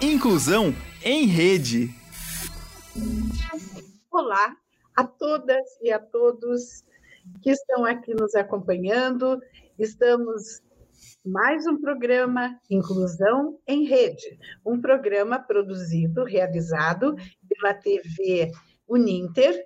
Inclusão em Rede. Olá a todas e a todos que estão aqui nos acompanhando. Estamos mais um programa Inclusão em Rede, um programa produzido, realizado pela TV Uninter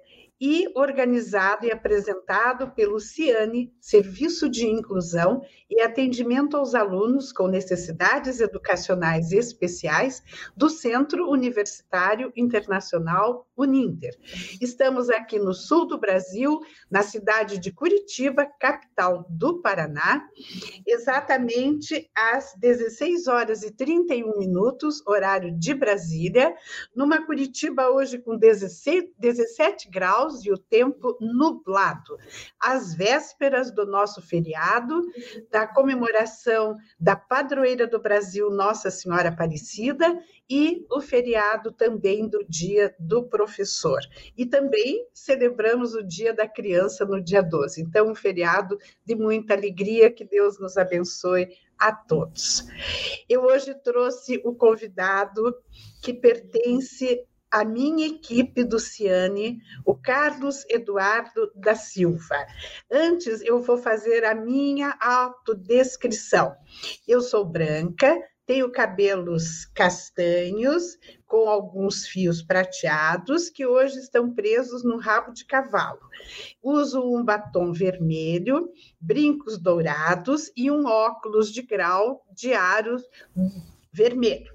e organizado e apresentado pelo CIANE, Serviço de Inclusão e Atendimento aos Alunos com Necessidades Educacionais Especiais do Centro Universitário Internacional Uninter. Estamos aqui no sul do Brasil, na cidade de Curitiba, capital do Paraná, exatamente às 16 horas e 31 minutos, horário de Brasília, numa Curitiba hoje com 16, 17 graus e o tempo nublado, às vésperas do nosso feriado, da comemoração da padroeira do Brasil, Nossa Senhora Aparecida, e o feriado também do Dia do Professor. E também celebramos o Dia da Criança no dia 12. Então, um feriado de muita alegria, que Deus nos abençoe a todos. Eu hoje trouxe o convidado que pertence a minha equipe do Ciane, o Carlos Eduardo da Silva. Antes, eu vou fazer a minha autodescrição. Eu sou branca, tenho cabelos castanhos, com alguns fios prateados, que hoje estão presos no rabo de cavalo. Uso um batom vermelho, brincos dourados e um óculos de grau de aro vermelho.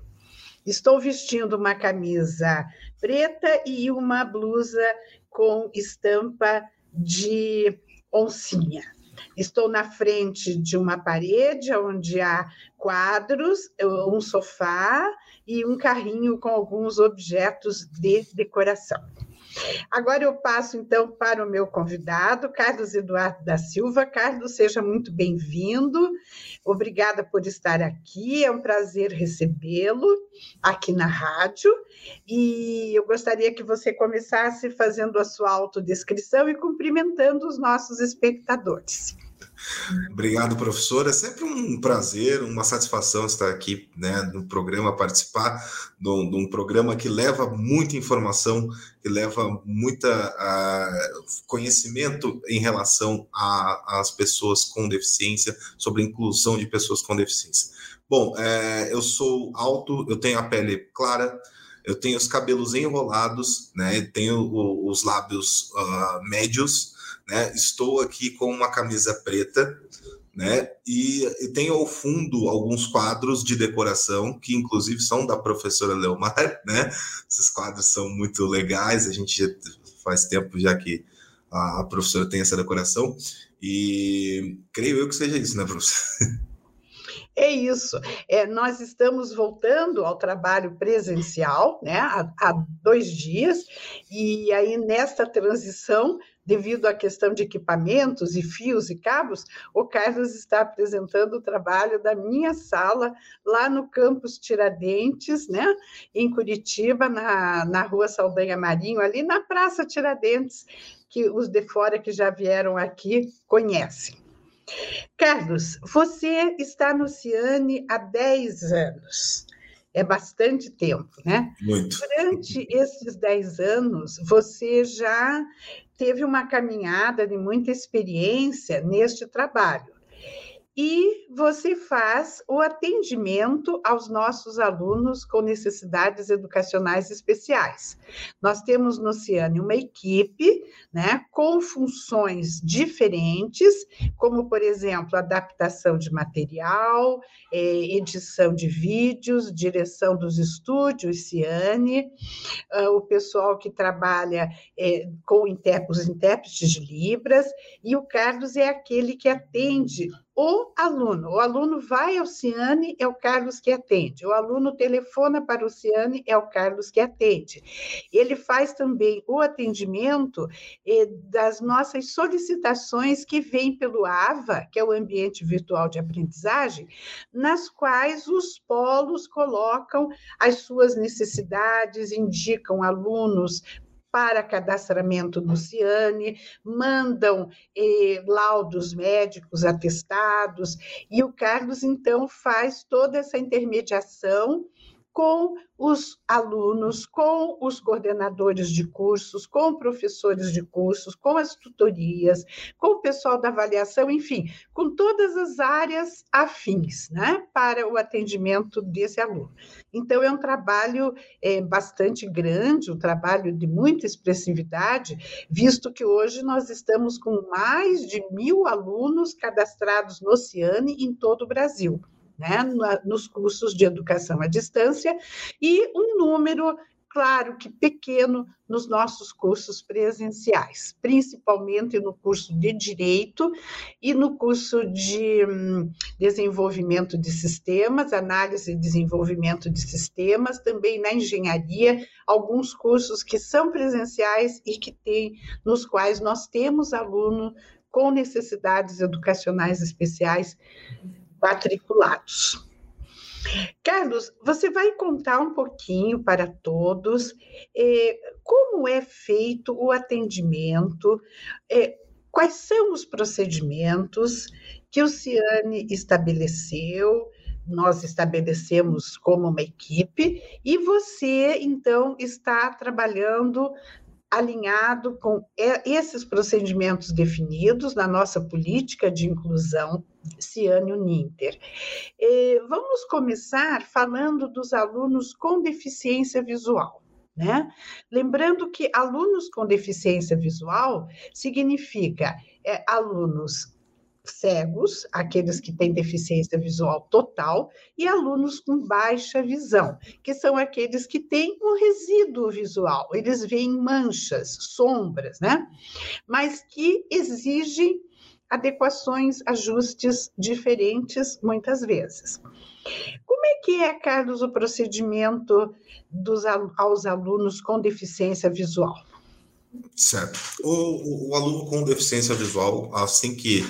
Estou vestindo uma camisa preta e uma blusa com estampa de oncinha. Estou na frente de uma parede onde há quadros, um sofá e um carrinho com alguns objetos de decoração. Agora eu passo então para o meu convidado, Carlos Eduardo da Silva. Carlos, seja muito bem-vindo. Obrigada por estar aqui. É um prazer recebê-lo aqui na rádio. E eu gostaria que você começasse fazendo a sua autodescrição e cumprimentando os nossos espectadores. Obrigado, professor. É sempre um prazer, uma satisfação estar aqui né, no programa, participar de um, de um programa que leva muita informação, que leva muita uh, conhecimento em relação às pessoas com deficiência, sobre a inclusão de pessoas com deficiência. Bom, é, eu sou alto, eu tenho a pele clara, eu tenho os cabelos enrolados, né, tenho os lábios uh, médios, né? Estou aqui com uma camisa preta, né? E, e tenho ao fundo alguns quadros de decoração que, inclusive, são da professora Leomar, né? Esses quadros são muito legais. A gente faz tempo já que a, a professora tem essa decoração e creio eu que seja isso, né, professora? É isso. É, nós estamos voltando ao trabalho presencial, né, há, há, dois dias, e aí nesta transição devido à questão de equipamentos e fios e cabos, o Carlos está apresentando o trabalho da minha sala lá no campus Tiradentes, né, em Curitiba, na, na rua Saldanha Marinho, ali na Praça Tiradentes, que os de fora que já vieram aqui conhecem. Carlos, você está no Ciane há 10 anos. É bastante tempo, né? Muito. Durante esses 10 anos, você já teve uma caminhada de muita experiência neste trabalho e você faz o atendimento aos nossos alunos com necessidades educacionais especiais. Nós temos no Ciane uma equipe né, com funções diferentes, como, por exemplo, adaptação de material, é, edição de vídeos, direção dos estúdios Ciane, ah, o pessoal que trabalha é, com os intérpretes de Libras, e o Carlos é aquele que atende o aluno. O aluno vai ao Ciane, é o Carlos que atende. O aluno telefona para o Ciane, é o Carlos que atende. Ele faz também o atendimento eh, das nossas solicitações que vêm pelo AVA, que é o Ambiente Virtual de Aprendizagem, nas quais os polos colocam as suas necessidades, indicam alunos para cadastramento no Ciane, mandam eh, laudos médicos atestados, e o Carlos, então, faz toda essa intermediação com os alunos, com os coordenadores de cursos, com professores de cursos, com as tutorias, com o pessoal da avaliação, enfim, com todas as áreas afins né, para o atendimento desse aluno. Então, é um trabalho é, bastante grande, um trabalho de muita expressividade, visto que hoje nós estamos com mais de mil alunos cadastrados no Ciane em todo o Brasil né, nos cursos de educação à distância, e um número, claro que pequeno, nos nossos cursos presenciais, principalmente no curso de Direito e no curso de hum, Desenvolvimento de Sistemas, Análise e Desenvolvimento de Sistemas, também na Engenharia, alguns cursos que são presenciais e que tem, nos quais nós temos aluno com necessidades educacionais especiais matriculados. Carlos, você vai contar um pouquinho para todos eh, como é feito o atendimento, eh, quais são os procedimentos que o Ciane estabeleceu, nós estabelecemos como uma equipe, e você, então, está trabalhando alinhado com esses procedimentos definidos na nossa política de inclusão Ciânio Ninter. Vamos começar falando dos alunos com deficiência visual. Né? Lembrando que alunos com deficiência visual significa é, alunos cegos, aqueles que têm deficiência visual total, e alunos com baixa visão, que são aqueles que têm um resíduo visual, eles veem manchas, sombras, né? Mas que exigem adequações, ajustes diferentes muitas vezes. Como é que é, Carlos, o procedimento dos, aos alunos com deficiência visual? Certo. O, o, o, aluno com deficiência visual, assim que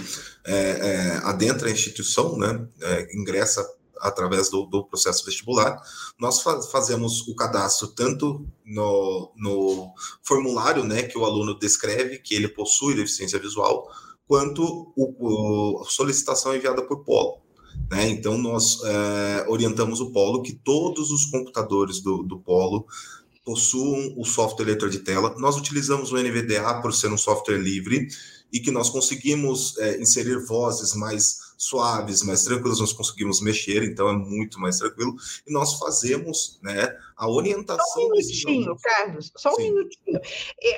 é, é, adentra a instituição, né, é, ingressa através do, do, processo vestibular, nós fazemos o cadastro tanto no, no formulário né, que o aluno descreve que ele possui deficiência visual, quanto o, a solicitação enviada por polo. Né? Então, nós é, orientamos o polo que todos os computadores do, do polo possuam o software leitor de tela. Nós utilizamos o NVDA por ser um software livre e que nós conseguimos é, inserir vozes mais suaves, mais tranquilas, nós conseguimos mexer, então é muito mais tranquilo. E nós fazemos né, a orientação. Só um minutinho, Carlos, só um Sim. minutinho.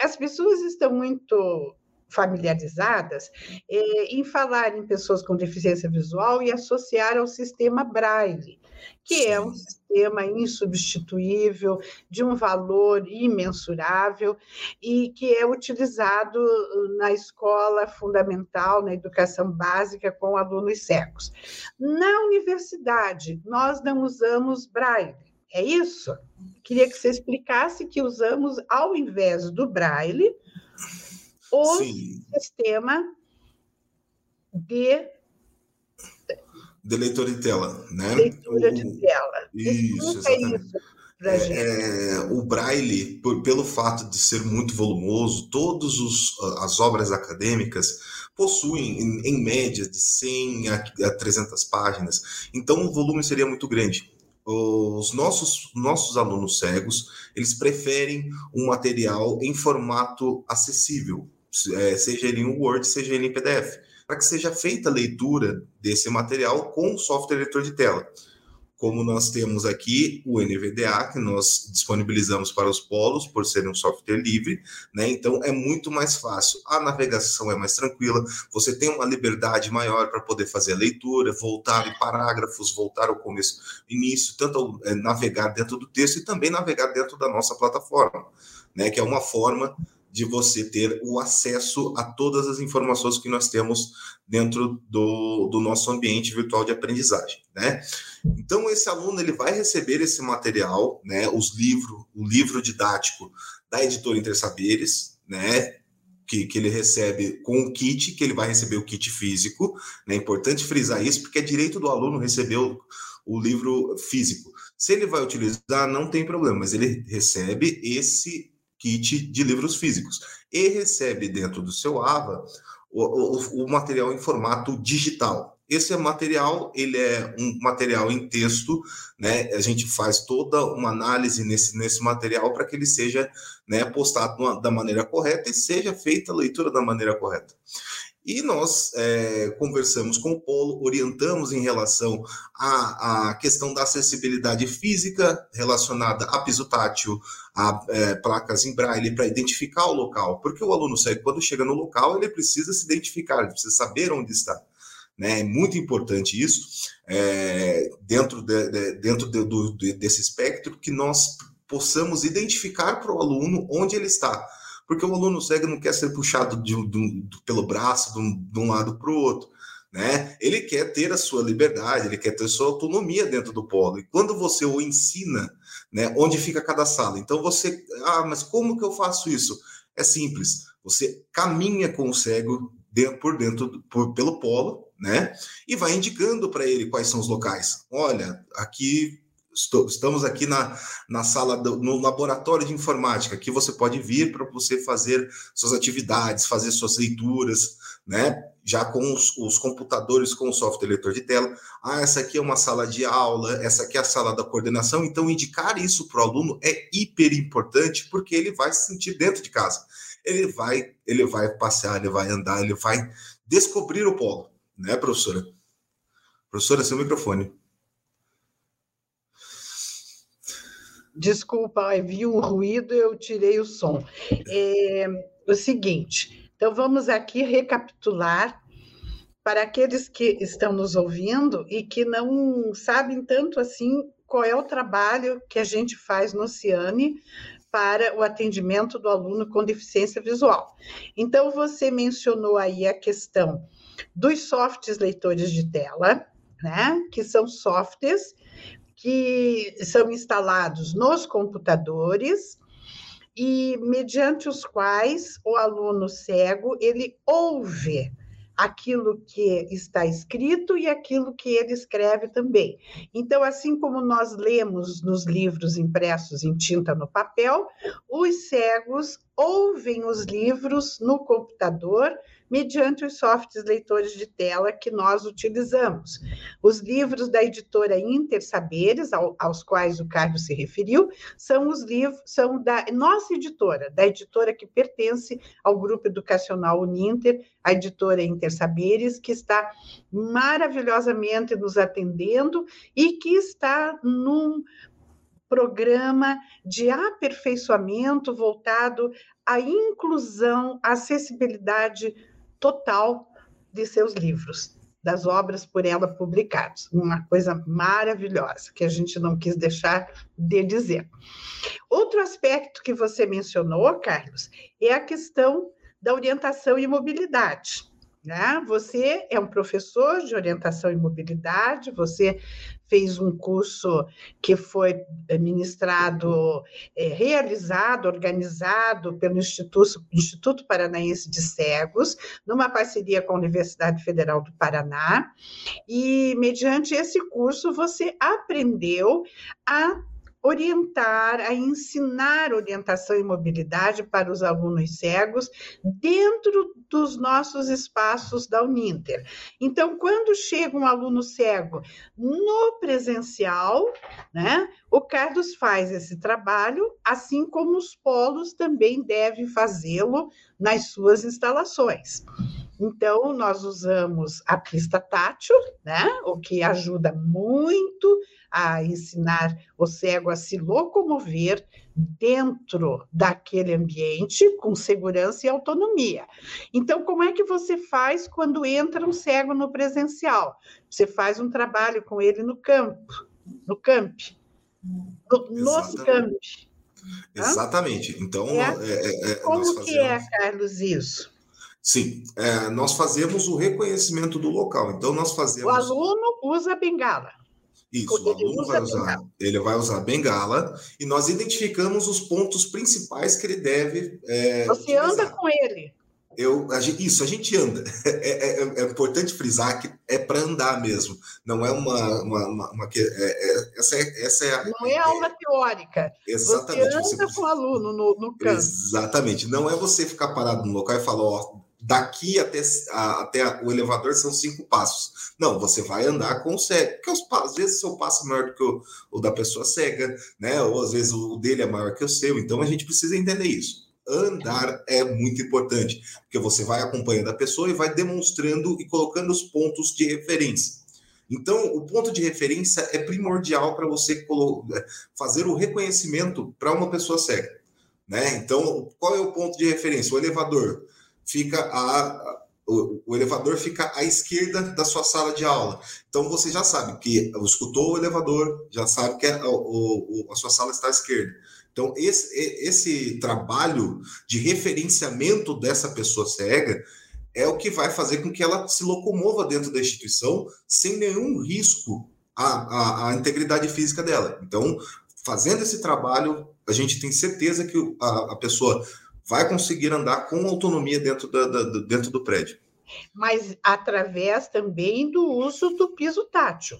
As pessoas estão muito familiarizadas é, em falar em pessoas com deficiência visual e associar ao sistema Braille, que é um sistema insubstituível, de um valor imensurável e que é utilizado na escola fundamental, na educação básica com alunos cegos. Na universidade, nós não usamos Braille. É isso? Queria que você explicasse que usamos, ao invés do Braille, o Sim. sistema de de leitor de tela, né? Leitura o, de tela. Isso, exatamente. Isso é, é, o Braille, por, pelo fato de ser muito volumoso, todas as obras acadêmicas possuem, em, em, média, de 100 a, a 300 páginas. Então, o volume seria muito grande os nossos, nossos alunos cegos, eles preferem um material em formato acessível, é, seja ele em Word, seja ele em PDF, para que seja feita a leitura desse material com o software leitor de tela. Como nós temos aqui o NVDA, que nós disponibilizamos para os polos, por ser um software livre, né? Então é muito mais fácil. A navegação é mais tranquila, você tem uma liberdade maior para poder fazer a leitura, voltar em parágrafos, voltar ao começo, início, tanto é, navegar dentro do texto e também navegar dentro da nossa plataforma, né? Que é uma forma de você ter o acesso a todas as informações que nós temos dentro do, do nosso ambiente virtual de aprendizagem, né? Então esse aluno ele vai receber esse material, né? Os livros, o livro didático da editora Intersaberes, né? Que, que ele recebe com o kit, que ele vai receber o kit físico, né? É importante frisar isso porque é direito do aluno receber o, o livro físico. Se ele vai utilizar, não tem problema, mas ele recebe esse kit de livros físicos e recebe dentro do seu AVA o, o, o material em formato digital. esse material, ele é um material em texto, né? A gente faz toda uma análise nesse, nesse material para que ele seja né, postado da maneira correta e seja feita a leitura da maneira correta. E nós é, conversamos com o Polo, orientamos em relação à, à, questão da acessibilidade física relacionada a piso tátil, a é, placas em braille, para identificar o local. Porque o aluno quando chega no local, ele precisa se identificar, ele precisa saber onde está. Né? É muito importante isso, é, dentro, de, de, dentro de, do, desse espectro, que nós possamos identificar para o aluno onde ele está porque o aluno cego não quer ser puxado de, de, de, pelo braço de um, de um lado para o outro. Né? Ele quer ter a sua liberdade, ele quer ter sua autonomia dentro do polo. E quando você o ensina, né, onde fica cada sala, então você, ah, mas como que eu faço isso? É simples. Você caminha com o cego por dentro, por, pelo polo, né? E vai indicando para ele quais são os locais. Olha, aqui estamos aqui na, na sala, do, no laboratório de informática, que você pode vir para você fazer suas atividades, fazer suas leituras, né? Já com os, os, computadores, com o software leitor de tela. Ah, essa aqui é uma sala de aula, essa aqui é a sala da coordenação. Então, indicar isso para o aluno é hiper importante, porque ele vai se sentir dentro de casa. Ele vai, ele vai passear, ele vai andar, ele vai descobrir o polo, né, professora? Professora, seu microfone. Desculpa, vi um ruído, eu tirei o som. É, o seguinte, então vamos aqui recapitular para aqueles que estão nos ouvindo e que não sabem tanto assim qual é o trabalho que a gente faz no Ciane para o atendimento do aluno com deficiência visual. Então, você mencionou aí a questão dos softs leitores de tela, né? Que são softwares que são instalados nos computadores e mediante os quais o aluno cego ele ouve aquilo que está escrito e aquilo que ele escreve também. Então, assim como nós lemos nos livros impressos em tinta no papel, os cegos ouvem os livros no computador mediante os softwares leitores de tela que nós utilizamos. Os livros da editora Inter Saberes, ao, aos quais o Carlos se referiu, são os livros, são da nossa editora, da editora que pertence ao grupo educacional Uninter, a editora Inter Saberes, que está maravilhosamente nos atendendo e que está num programa de aperfeiçoamento voltado à inclusão, acessibilidade total de seus livros, das obras por ela publicadas. Uma coisa maravilhosa que a gente não quis deixar de dizer. Outro aspecto que você mencionou, Carlos, é a questão da orientação e mobilidade. Né? Você é um professor de orientação e mobilidade, você fez um curso que foi eh, ministrado, é, realizado, organizado pelo Instituto, Instituto Paranaense de Cegos, numa parceria com a Universidade Federal do Paraná, e mediante esse curso você aprendeu a orientar, a ensinar orientação e mobilidade para os alunos cegos dentro dos nossos espaços da Uninter. Então, quando chega um aluno cego no presencial, né, o Carlos faz esse trabalho, assim como os polos também devem fazê-lo nas suas instalações. Então, nós usamos a pista tátil, né, o que ajuda muito a ensinar o cego a se locomover dentro daquele ambiente com segurança e autonomia. Então, como é que você faz quando entra um cego no presencial? Você faz um trabalho com ele no campo, no camp, no, nos campi. Exatamente. Então, é? É, é, é como fazemos... que é, Carlos, isso? Sim, é, nós fazemos o reconhecimento do local. Então, nós fazemos. O aluno usa bengala. Isso, o aluno vai usar, ele vai usar bengala e nós identificamos os pontos principais que ele deve. É, Você utilizar. anda com ele. Eu, a gente, isso, a gente anda. É, é, é importante frisar que é para andar mesmo. Não é uma. uma, uma, uma é, é, essa, é, essa é a, Não é aula teórica. Exatamente. Você anda você, com o aluno no, no campo. Exatamente. Não é você ficar parado no local e falar, ó, daqui até, a, até o elevador são cinco passos. Não, você vai andar com o cego, porque os, às vezes o seu passo é maior do que o, o da pessoa cega, né? Ou às vezes o dele é maior que o seu, então a gente precisa entender isso andar é muito importante, porque você vai acompanhando a pessoa e vai demonstrando e colocando os pontos de referência. Então, o ponto de referência é primordial para você fazer o reconhecimento para uma pessoa cega. Né? Então, qual é o ponto de referência? O elevador fica a, o, elevador fica à esquerda da sua sala de aula. Então você já sabe que escutou o elevador, já sabe que a, o, a sua sala está à esquerda. Então, esse, esse trabalho de referenciamento dessa pessoa cega é o que vai fazer com que ela se locomova dentro da instituição sem nenhum risco à, à, à integridade física dela. Então, fazendo esse trabalho, a gente tem certeza que a, a pessoa vai conseguir andar com autonomia dentro, da, da, dentro do prédio. Mas através também do uso do piso tátil.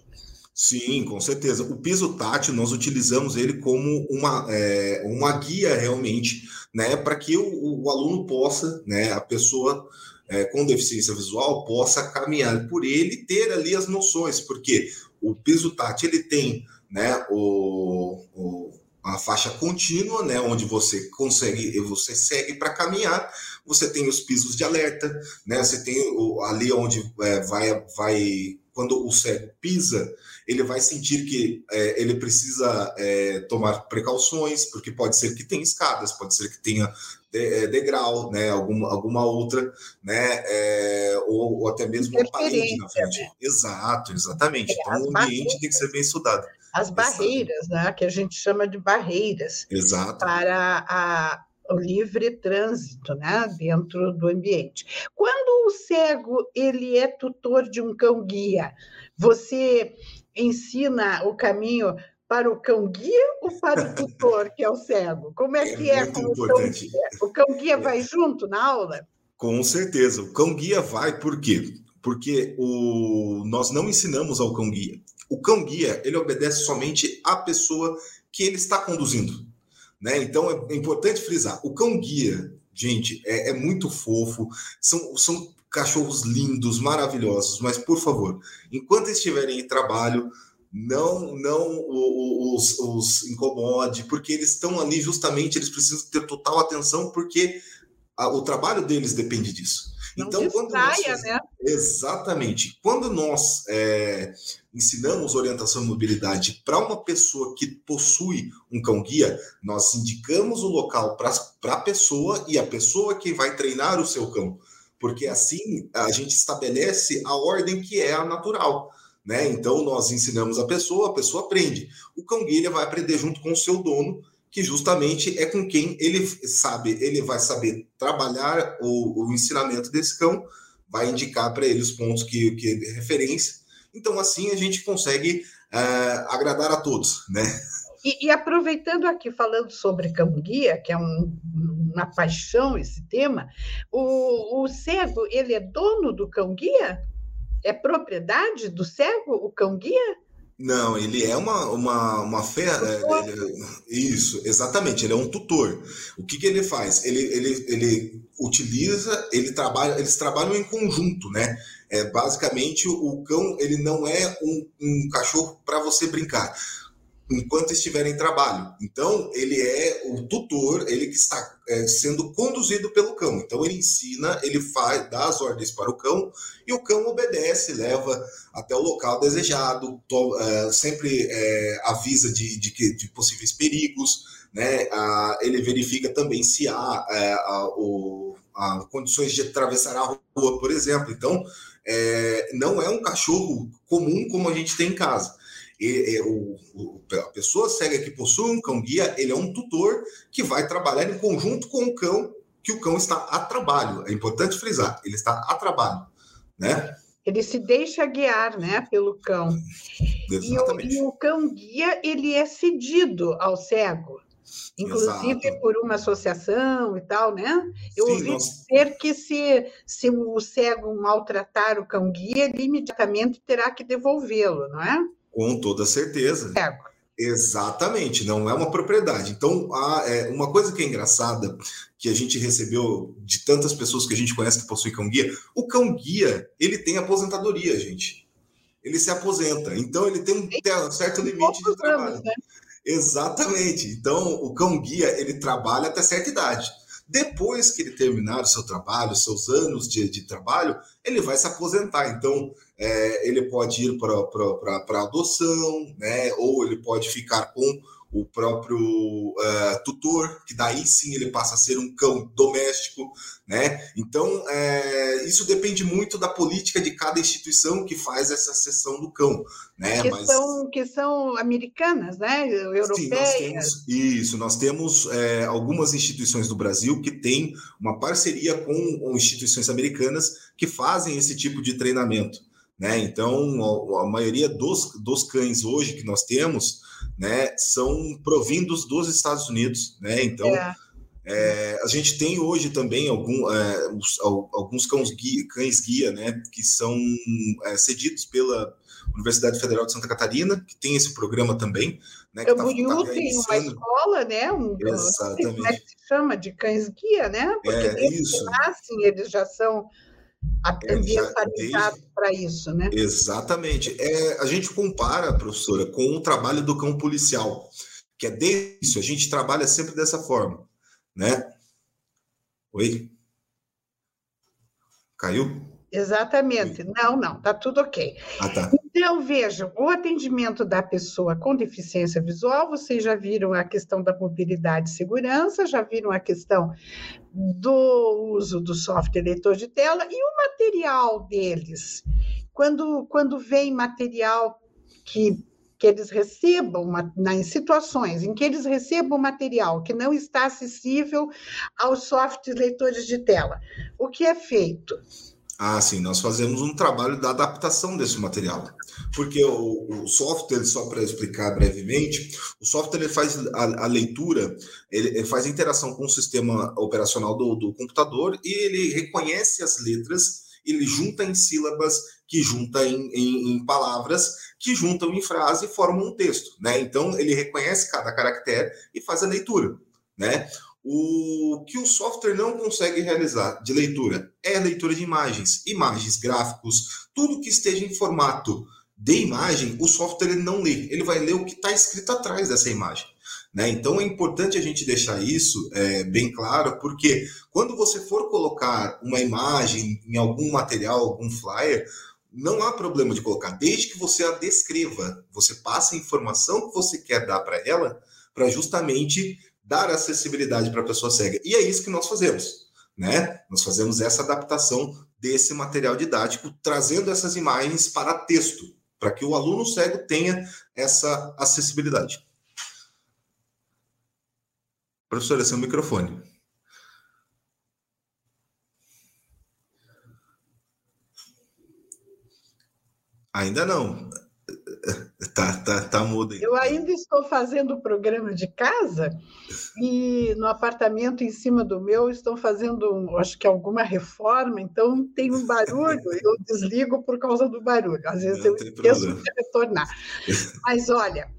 Sim, com certeza. O piso tátil, nós utilizamos ele como uma, é, uma guia realmente, né, para que o, o, aluno possa, né, a pessoa é, com deficiência visual possa caminhar por ele e ter ali as noções, porque o piso tátil ele tem, né, o, o a faixa contínua, né, onde você consegue, você segue para caminhar. Você tem os pisos de alerta, né? Você tem o, ali onde é, vai, vai quando o cego pisa, ele vai sentir que é, ele precisa é, tomar precauções, porque pode ser que tenha escadas, pode ser que tenha de, é, degrau, né, alguma, alguma outra, né, é, ou, ou, até mesmo uma parede na frente. Né? Exato, exatamente. Então, o ambiente tem que ser bem estudado. As barreiras, né, que a gente chama de barreiras. Exato. Para a, o livre trânsito né, dentro do ambiente. Quando o cego ele é tutor de um cão-guia, você ensina o caminho para o cão-guia ou para o tutor, que é o cego? Como é, é que é com importante. o cão-guia? O cão-guia é. vai junto na aula? Com certeza. O cão-guia vai por quê? Porque o... nós não ensinamos ao cão-guia. O cão-guia, ele obedece somente à pessoa que ele está conduzindo. Né? Então é importante frisar: o cão guia, gente, é, é muito fofo, são, são cachorros lindos, maravilhosos, mas por favor, enquanto estiverem em trabalho, não não os, os incomode, porque eles estão ali justamente, eles precisam ter total atenção, porque a, o trabalho deles depende disso. Não então, distraia, quando nós, né? Exatamente. Quando nós é, ensinamos orientação e mobilidade para uma pessoa que possui um cão-guia, nós indicamos o local para a pessoa e a pessoa que vai treinar o seu cão. Porque assim a gente estabelece a ordem que é a natural. Né? Então, nós ensinamos a pessoa, a pessoa aprende. O cão-guia vai aprender junto com o seu dono que justamente é com quem ele sabe, ele vai saber trabalhar o, o ensinamento desse cão, vai indicar para ele os pontos que, que é referência. Então, assim, a gente consegue uh, agradar a todos, né? E, e, aproveitando aqui, falando sobre cão-guia, que é um, uma paixão esse tema, o, o cego, ele é dono do cão-guia? É propriedade do cego, o cão-guia? Não, ele é uma, uma, uma fé. É, isso, exatamente, ele é um tutor. O que, que ele faz? Ele, ele, ele utiliza, ele trabalha, eles trabalham em conjunto, né? É, basicamente, o cão ele não é um, um cachorro para você brincar enquanto estiver em trabalho. Então, ele é o tutor, ele que está é, sendo conduzido pelo cão. Então, ele ensina, ele faz, dá as ordens para o cão e o cão obedece, leva até o local desejado, to, é, sempre é, avisa de, de, de, possíveis perigos, né? Ele verifica também se há é, o, condições de atravessar a rua, por exemplo. Então, não é um cachorro comum como a gente tem em casa o, o, a pessoa cega que possui um cão guia, ele é um tutor que vai trabalhar em conjunto com o cão, que o cão está a trabalho. É importante frisar, ele está a trabalho, né? Ele se deixa guiar, né, pelo cão. Exatamente. E o, e o cão guia, ele é cedido ao cego inclusive Exato. por uma associação e tal, né? Eu Sim, ouvi nós... dizer que se, se o cego maltratar o cão guia, ele imediatamente terá que devolvê-lo, não é? Com toda certeza. Exatamente, não é uma propriedade. Então, há, é, uma coisa que é engraçada, que a gente recebeu de tantas pessoas que a gente conhece que possuem cão-guia, o cão-guia, ele tem aposentadoria, gente. Ele se aposenta. Então, ele tem um certo limite de trabalho. Né? Exatamente. Então, o cão-guia, ele trabalha até certa idade. Depois que ele terminar o seu trabalho, seus anos de, de trabalho, ele vai se aposentar. Então, é, ele pode ir para adoção, né? ou ele pode ficar com o próprio uh, tutor, que daí sim ele passa a ser um cão doméstico, né? Então, é, isso depende muito da política de cada instituição que faz essa sessão do cão, né? Que, Mas... são, que são americanas, né? Europeias. Sim, nós temos, isso, nós temos é, algumas instituições do Brasil que têm uma parceria com, com instituições americanas que fazem esse tipo de treinamento. Né? Então, a, a maioria dos, dos cães hoje que nós temos né, são provindos dos Estados Unidos. Né? Então, é. É, a gente tem hoje também algum, é, os, alguns cães guia, cães guia né, que são é, cedidos pela Universidade Federal de Santa Catarina, que tem esse programa também. Né, Camboriú tá, tá tem uma escola, né? Um, Exatamente. Como é que se chama de cães guia, né? Porque é, eles isso. nascem, eles já são ambientalizado para isso, né? Exatamente. É, a gente compara, professora, com o trabalho do cão policial, que é desde isso, a gente trabalha sempre dessa forma, né? Oi? Caiu? Exatamente. Não, não, tá tudo ok. Ah, tá. Então, vejam, o atendimento da pessoa com deficiência visual, vocês já viram a questão da mobilidade e segurança, já viram a questão do uso do software leitor de tela e o material deles. Quando, quando vem material que, que eles recebam, uma, em situações em que eles recebam material que não está acessível aos softwares leitores de tela, o que é feito? Ah, sim, nós fazemos um trabalho da adaptação desse material. Porque o, o software, só para explicar brevemente, o software ele faz a, a leitura, ele, ele, faz a interação com o sistema operacional do, do computador e ele reconhece as letras, ele junta em sílabas, que junta em, em, em palavras, que juntam em frase e formam um texto. Né? Então, ele reconhece cada caractere e faz a leitura. Né? O que o software não consegue realizar de leitura é leitura de imagens, imagens, gráficos, tudo que esteja em formato de imagem, o software ele não lê, ele vai ler o que está escrito atrás dessa imagem. Né? Então é importante a gente deixar isso é, bem claro, porque quando você for colocar uma imagem em algum material, algum flyer, não há problema de colocar, desde que você a descreva, você passa a informação que você quer dar para ela, para justamente dar acessibilidade para a pessoa cega. E é isso que nós fazemos, né? Nós fazemos essa adaptação desse material didático, trazendo essas imagens para texto, para que o aluno cego tenha essa acessibilidade. Professora, seu microfone. Ainda não. Tá, tá, tá mudo. Eu ainda estou fazendo o programa de casa e no apartamento em cima do meu estão fazendo, acho que alguma reforma, então tem um barulho, eu desligo por causa do barulho. Às vezes Não eu esqueço problema. de retornar. Mas olha,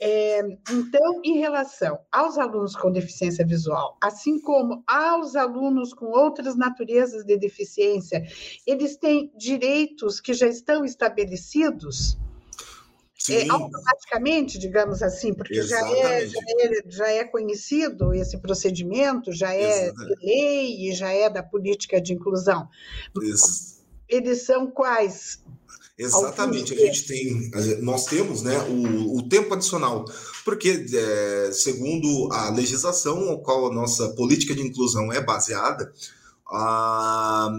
é, então, em relação aos alunos com deficiência visual, assim como aos alunos com outras naturezas de deficiência, eles têm direitos que já estão estabelecidos é, automaticamente, digamos assim, porque já é, já é, já, é, conhecido esse procedimento, já é de lei e já é da política de inclusão. Isso. Eles são quais? Exatamente, a gente tem, nós temos né, o, o tempo adicional, porque é, segundo a legislação ao qual a nossa política de inclusão é baseada, a,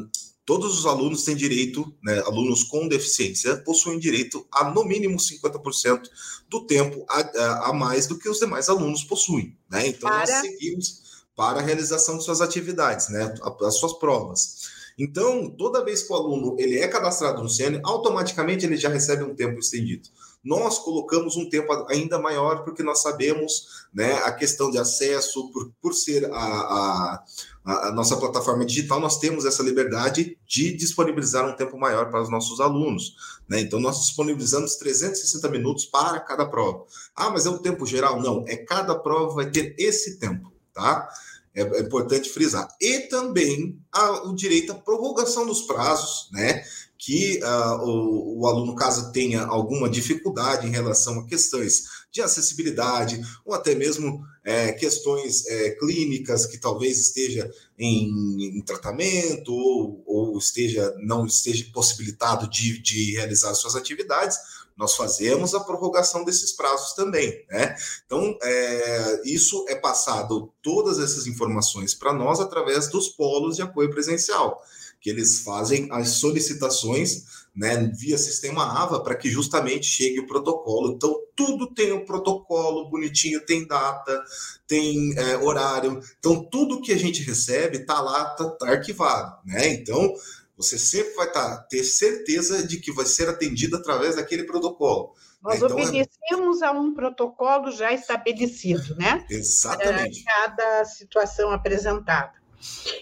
todos os alunos têm direito, né, alunos com deficiência, possuem direito a no mínimo 50% do tempo a, a, mais do que os demais alunos possuem. Né? Então, para... nós seguimos para a realização de suas atividades, né, as suas provas. Então, toda vez que o aluno ele é cadastrado no CN, automaticamente ele já recebe um tempo estendido. Nós colocamos um tempo ainda maior, porque nós sabemos né, a questão de acesso, por, por ser a, a, a, nossa plataforma digital, nós temos essa liberdade de disponibilizar um tempo maior para os nossos alunos. Né? Então, nós disponibilizamos 360 minutos para cada prova. Ah, mas é o tempo geral? Não, é cada prova vai ter esse tempo, tá? É, é importante frisar. E também a, o direito à prorrogação dos prazos, né? Que uh, o, o, aluno, caso tenha alguma dificuldade em relação a questões de acessibilidade ou até mesmo é, questões é, clínicas que talvez esteja em, em tratamento ou, ou, esteja não esteja possibilitado de, de realizar suas atividades, nós fazemos a prorrogação desses prazos também, né? Então, é, isso é passado todas essas informações para nós através dos polos de apoio presencial que eles fazem as solicitações né, via sistema AVA para que justamente chegue o protocolo. Então, tudo tem o um protocolo bonitinho, tem data, tem é, horário. Então, tudo que a gente recebe está lá, está tá arquivado. Né? Então, você sempre vai tá, ter certeza de que vai ser atendido através daquele protocolo. Nós então, obedecemos é... a um protocolo já estabelecido, né? Exatamente. Para cada situação apresentada.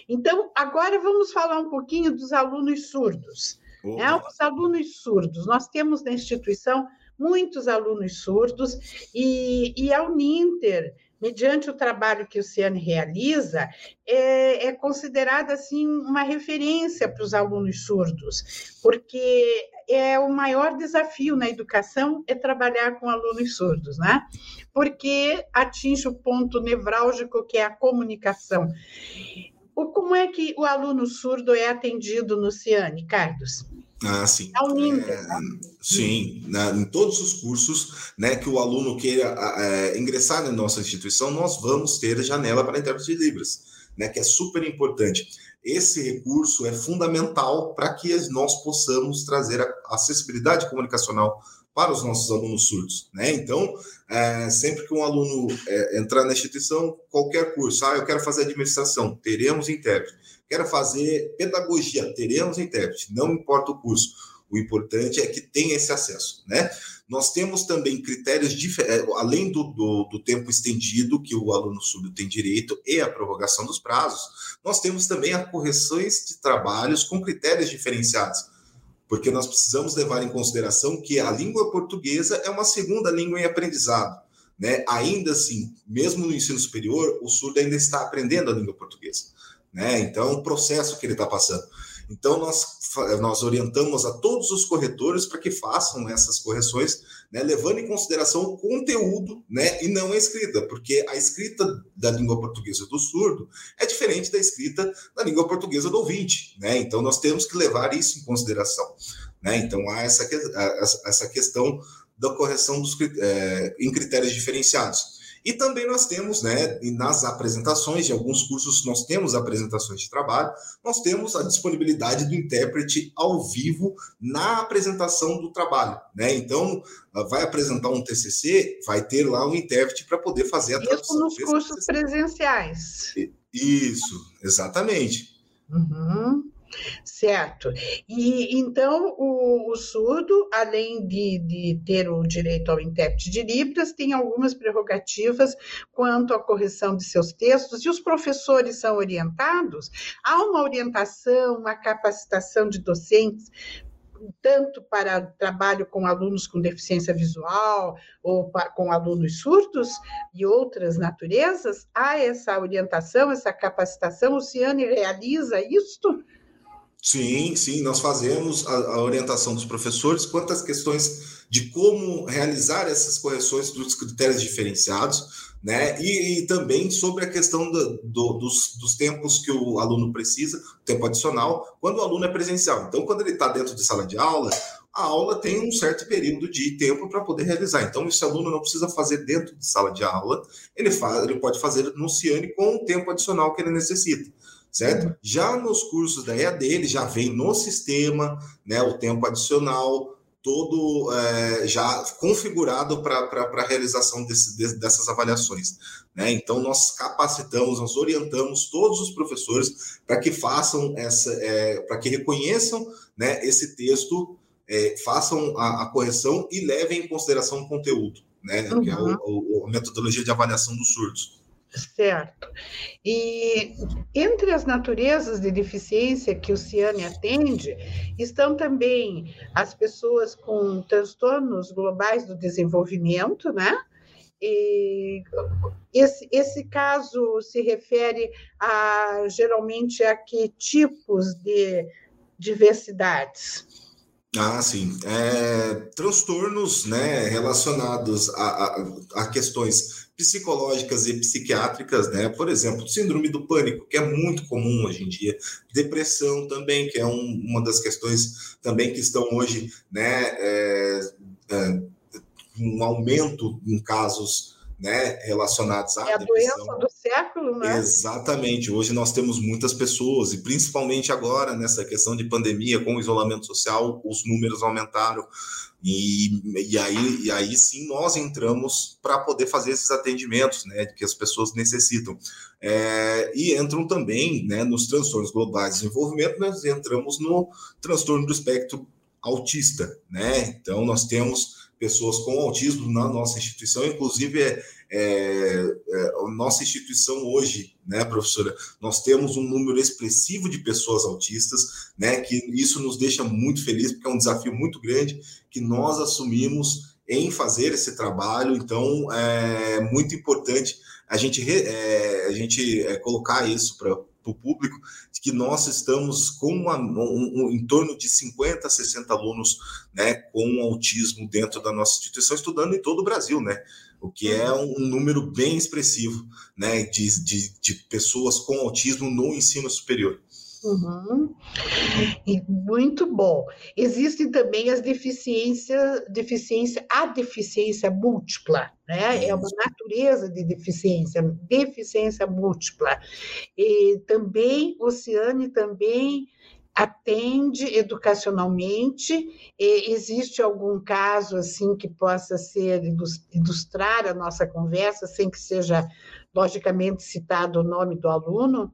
Então, agora vamos falar um pouquinho dos alunos surdos. Né? Os alunos surdos, nós temos na instituição muitos alunos surdos e, e a Uninter, mediante o trabalho que o Ciane realiza, é, é considerada assim uma referência para os alunos surdos, porque é o maior desafio na educação é trabalhar com alunos surdos, né? Porque atinge o ponto nevrálgico que é a comunicação. O, como é que o aluno surdo é atendido no Ciane, Carlos? Ah, sim. É, sim, na, em todos os cursos né, que o aluno queira é, ingressar na nossa instituição, nós vamos ter janela para intérprete de Libras, né, que é super importante. Esse recurso é fundamental para que nós possamos trazer a acessibilidade comunicacional para os nossos alunos surdos, né? Então, é, sempre que um aluno é, entrar na instituição, qualquer curso, ah, eu quero fazer administração, teremos intérprete. Quero fazer pedagogia, teremos intérprete, não importa o curso. O importante é que tenha esse acesso, né? Nós temos também critérios, diferentes, é, além do, do, do, tempo estendido que o aluno surdo tem direito e a prorrogação dos prazos, nós temos também as correções de trabalhos com critérios diferenciados, porque nós precisamos levar em consideração que a língua portuguesa é uma segunda língua em aprendizado. Né? Ainda assim, mesmo no ensino superior, o surdo ainda está aprendendo a língua portuguesa né? Então, o processo que ele está passando. Então, nós, nós orientamos a todos os corretores para que façam essas correções, né, levando em consideração o conteúdo né, e não a escrita, porque a escrita da língua portuguesa do surdo é diferente da escrita da língua portuguesa do ouvinte. Né? Então, nós temos que levar isso em consideração. Né? Então, há essa, essa questão da correção dos, é, em critérios diferenciados. E também nós temos, né, nas apresentações de alguns cursos, nós temos apresentações de trabalho, nós temos a disponibilidade do intérprete ao vivo na apresentação do trabalho, né? Então, ah, vai apresentar um TCC, vai ter lá um intérprete para poder fazer a tradução. Isso nos cursos TCC. presenciais. Isso, exatamente. Uhum. Certo. E então o, o surdo, além de, de, ter o direito ao intérprete de Libras, tem algumas prerrogativas quanto à correção de seus textos, e os professores são orientados. Há uma orientação, uma capacitação de docentes tanto para trabalho com alunos com deficiência visual ou com alunos surdos e outras naturezas, há essa orientação, essa capacitação, o Ciane realiza isto? Sim, sim, nós fazemos a, a orientação dos professores quanto às questões de como realizar essas correções dos critérios diferenciados, né? E, e também sobre a questão do, do, dos, dos, tempos que o aluno precisa, tempo adicional, quando o aluno é presencial. Então, quando ele está dentro de sala de aula, a aula tem um certo período de tempo para poder realizar. Então, esse aluno não precisa fazer dentro de sala de aula, ele, faz, ele pode fazer no Ciane com o tempo adicional que ele necessita certo? Uhum. Já nos cursos da EAD, ele já vem no sistema, né, o tempo adicional, todo é, já configurado para a realização desse, de, dessas avaliações. Né? Então, nós capacitamos, nós orientamos todos os professores para que façam essa, é, para que reconheçam né, esse texto é, façam a, a, correção e levem em consideração o conteúdo, né? Uhum. Que é o, o, a metodologia de avaliação dos surdos. Certo. E entre as naturezas de deficiência que o Ciane atende, estão também as pessoas com transtornos globais do desenvolvimento, né? E esse, esse caso se refere a geralmente a que tipos de diversidades? Ah, sim. É, transtornos né, relacionados a, a, a, questões psicológicas e psiquiátricas, né? Por exemplo, síndrome do pânico, que é muito comum hoje em dia, depressão também, que é um, uma das questões também que estão hoje, né? É, é, um aumento em casos né, relacionados à é a depressão. doença do século, né? Exatamente. Hoje nós temos muitas pessoas, e principalmente agora, nessa questão de pandemia, com o isolamento social, os números aumentaram. E, e, aí, e aí sim nós entramos para poder fazer esses atendimentos né, que as pessoas necessitam. É, e entram também né, nos transtornos globais de desenvolvimento, nós entramos no transtorno do espectro autista. Né? Então, nós temos pessoas com autismo na nossa instituição, inclusive é, é, é, a nossa instituição hoje, né, professora, nós temos um número expressivo de pessoas autistas, né, que isso nos deixa muito felizes, porque é um desafio muito grande que nós assumimos em fazer esse trabalho, então é muito importante a gente, é, a gente é, colocar isso para para o público, de que nós estamos com uma, um, um, em torno de 50, 60 alunos né, com autismo dentro da nossa instituição, estudando em todo o Brasil, né? O que é um número bem expressivo né, de, de, de pessoas com autismo no ensino superior. Uhum. Muito bom. Existem também as deficiências, deficiência, a deficiência múltipla, né? É uma natureza de deficiência, deficiência múltipla. E também, Oceane também atende educacionalmente. E existe algum caso assim que possa ser ilustrar a nossa conversa, sem que seja logicamente citado o nome do aluno?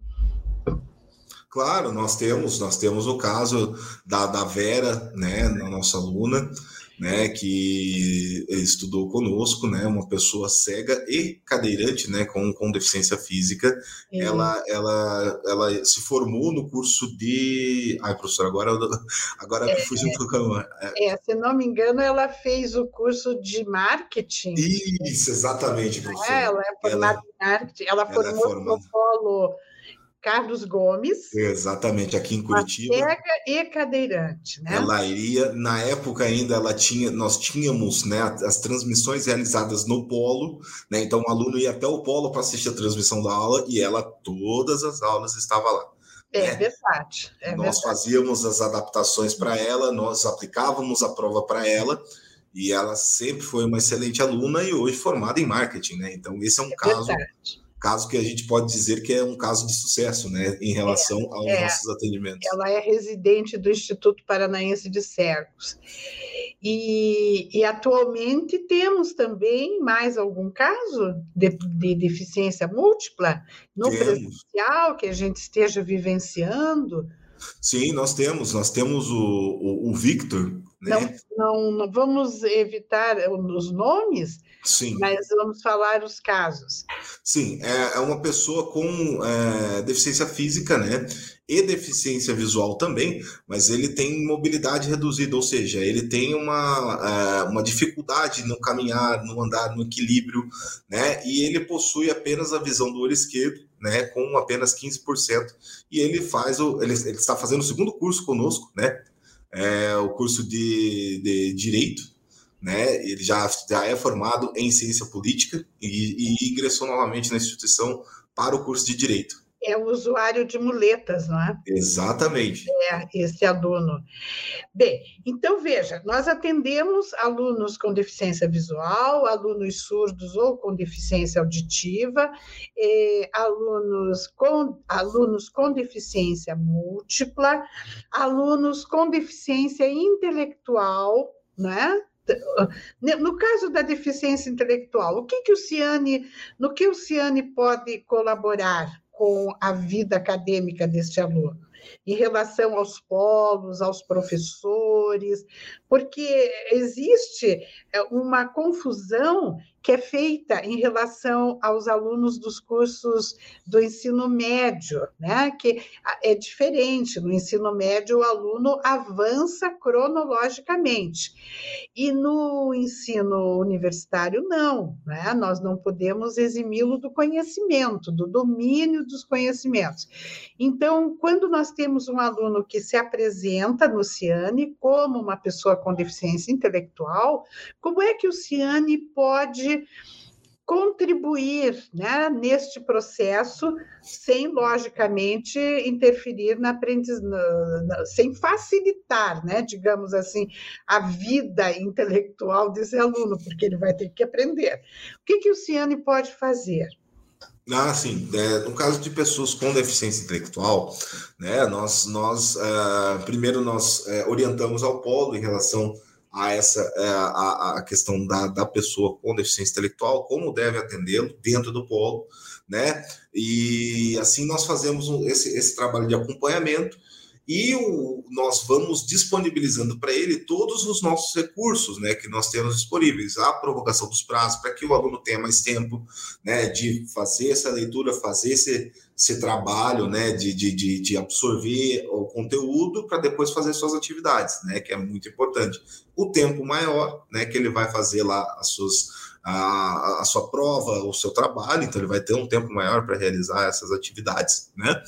Claro, nós temos, nós temos o caso da, da Vera, né, na nossa aluna, né, que estudou conosco, né, uma pessoa cega e cadeirante, né, com, com deficiência física. Ela, ela, ela se formou no curso de, ai, professora, agora, agora é, fugiu um pouco. É. é, se não me engano, ela fez o curso de marketing. Isso, exatamente, professora. É, ela é formada ela, em marketing. Ela, ela é formou no polo Carlos Gomes. Exatamente, aqui em Curitiba. Cega e cadeirante, né? Ela iria, na época ainda, ela tinha, nós tínhamos né, as transmissões realizadas no polo, né? Então o aluno ia até o polo para assistir a transmissão da aula e ela, todas as aulas, estava lá. É né? verdade. É nós verdade. fazíamos as adaptações para ela, nós aplicávamos a prova para ela. E ela sempre foi uma excelente aluna e hoje formada em marketing, né? Então, esse é um é caso verdade caso que a gente pode dizer que é um caso de sucesso, né, em relação é, aos é, nossos atendimentos. Ela é residente do Instituto Paranaense de Cegos. E, e, atualmente temos também mais algum caso de, de deficiência múltipla no temos. presencial que a gente esteja vivenciando? Sim, nós temos. Nós temos o, o, o Victor. Né? Não, não, não vamos evitar os nomes, Sim. Mas vamos falar os casos. Sim, é, é uma pessoa com é, deficiência física, né? E deficiência visual também, mas ele tem mobilidade reduzida, ou seja, ele tem uma, é, uma dificuldade no caminhar, no andar, no equilíbrio, né? E ele possui apenas a visão do olho esquerdo, né? Com apenas 15%. E ele faz o. Ele, ele está fazendo o segundo curso conosco, né? É, o curso de, de Direito né? Ele já, já é formado em ciência política e, e ingressou novamente na instituição para o curso de direito. É o usuário de muletas, não é? Exatamente. É, esse aluno. Bem, então veja, nós atendemos alunos com deficiência visual, alunos surdos ou com deficiência auditiva, eh, alunos, com, alunos com deficiência múltipla, alunos com deficiência intelectual, né? No caso da deficiência intelectual, o que, que o Ciane, no que o Ciane pode colaborar com a vida acadêmica deste aluno? em relação aos polos, aos professores, porque existe é, uma confusão que é feita em relação aos alunos dos cursos do ensino médio, né? que é diferente. No ensino médio, o aluno avança cronologicamente, e no ensino universitário, não. Né? Nós não podemos eximi-lo do conhecimento, do domínio dos conhecimentos. Então, quando nós temos um aluno que se apresenta no CIANE como uma pessoa com deficiência intelectual, como é que o CIANE pode contribuir né, neste processo sem, logicamente, interferir na aprendizagem, sem facilitar, né, digamos assim, a vida intelectual desse aluno, porque ele vai ter que aprender. O que, que o Ciane pode fazer? Ah, sim. É, no caso de pessoas com deficiência intelectual, né, nós, nós uh, primeiro nós uh, orientamos ao polo em relação a essa é, a, a questão da, da pessoa com deficiência intelectual, como deve atendê-lo dentro do polo, né? E assim nós fazemos esse, esse trabalho de acompanhamento e o, nós vamos disponibilizando para ele todos os nossos recursos né, que nós temos disponíveis, a prorrogação dos prazos, para que o aluno tenha mais tempo né, de fazer essa leitura, fazer esse, esse trabalho né, de, de, de absorver o conteúdo para depois fazer suas atividades, né, que é muito importante. O tempo maior né, que ele vai fazer lá as suas. A, a sua prova, o seu trabalho, então ele vai ter um tempo maior para realizar essas atividades, né?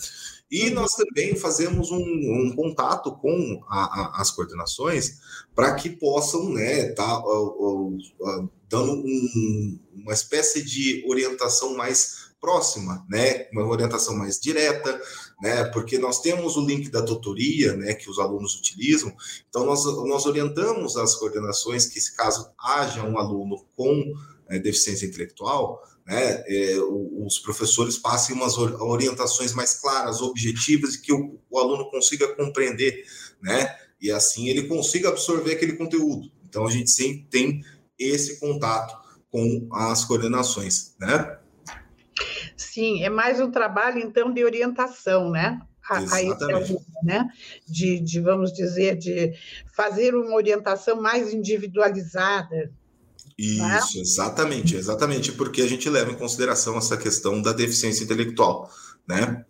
E nós também fazemos um, um contato com a, a, as coordenações para que possam né, tá, uh, uh, dando um, uma espécie de orientação mais próxima, né, uma orientação mais direta, né, porque nós temos o link da tutoria, né, que os alunos utilizam, então nós, nós orientamos as coordenações que, se caso haja um aluno com é, deficiência intelectual, né, é, os professores passem umas orientações mais claras, objetivas, e que o, o, aluno consiga compreender, né, e assim ele consiga absorver aquele conteúdo. Então, a gente sempre tem esse contato com as coordenações, né? Sim, é mais um trabalho, então, de orientação, né? A, a né? De, de, vamos dizer, de fazer uma orientação mais individualizada, isso, exatamente, exatamente, porque a gente leva em consideração essa questão da deficiência intelectual, né?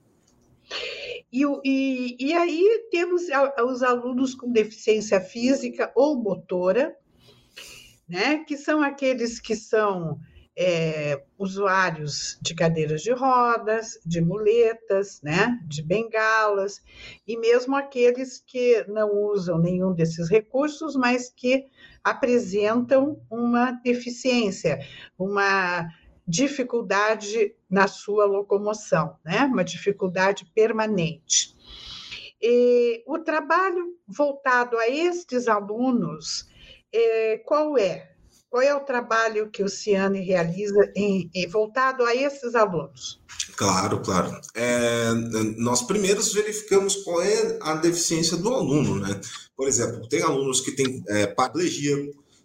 E, e, e aí temos os alunos com deficiência física ou motora, né? Que são aqueles que são é, usuários de cadeiras de rodas, de muletas, né, de bengalas, e mesmo aqueles que não usam nenhum desses recursos, mas que apresentam uma deficiência, uma dificuldade na sua locomoção, né? uma dificuldade permanente. E o trabalho voltado a estes alunos, é, qual é? Qual é o trabalho que o Ciane realiza em, em, voltado a esses alunos? Claro, claro. É, nós primeiros verificamos qual é a deficiência do aluno, né? Por exemplo, tem alunos que têm é, paraplegia,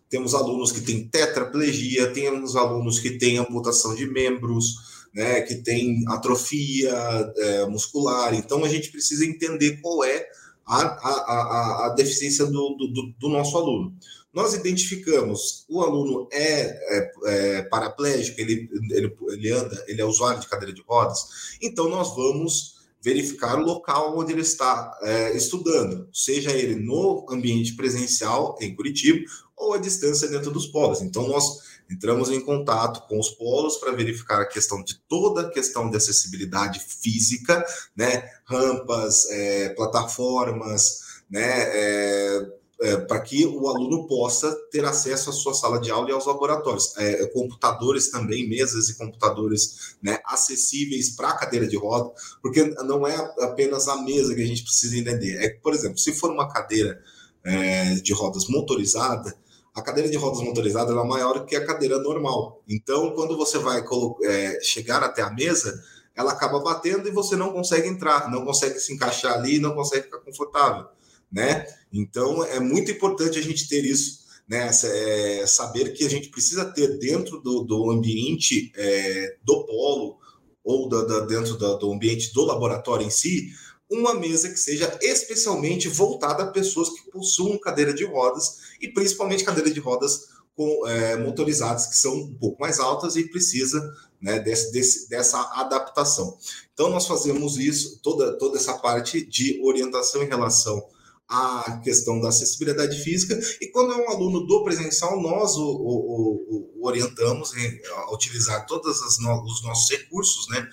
temos alunos que têm tetraplegia, temos alunos que têm amputação de membros, né, que têm atrofia é, muscular. Então, a gente precisa entender qual é a, a, a, a deficiência do, do, do, nosso aluno. Nós identificamos o aluno é, é, é paraplégico, ele, ele, ele anda, ele é usuário de cadeira de rodas, então nós vamos verificar o local onde ele está é, estudando, seja ele no ambiente presencial em Curitiba ou à distância dentro dos polos. Então, nós entramos em contato com os polos para verificar a questão de toda a questão de acessibilidade física, né, rampas, é, plataformas, né, é, é, para que o aluno possa ter acesso à sua sala de aula e aos laboratórios. É, computadores também, mesas e computadores né, acessíveis para a cadeira de roda, porque não é apenas a mesa que a gente precisa entender. É por exemplo, se for uma cadeira é, de rodas motorizada, a cadeira de rodas motorizada é maior que a cadeira normal. Então, quando você vai é, chegar até a mesa, ela acaba batendo e você não consegue entrar, não consegue se encaixar ali, não consegue ficar confortável né? Então é muito importante a gente ter isso, né? É, saber que a gente precisa ter dentro do, do ambiente é, do polo ou da, da, dentro da, do ambiente do laboratório em si uma mesa que seja especialmente voltada a pessoas que possuam cadeira de rodas e principalmente cadeira de rodas com, é, motorizadas que são um pouco mais altas e precisa né, desse, desse, dessa adaptação. Então nós fazemos isso, toda, toda essa parte de orientação em relação à questão da acessibilidade física e quando é um aluno do presencial nós o, o, o, orientamos a utilizar todos os nossos recursos, né?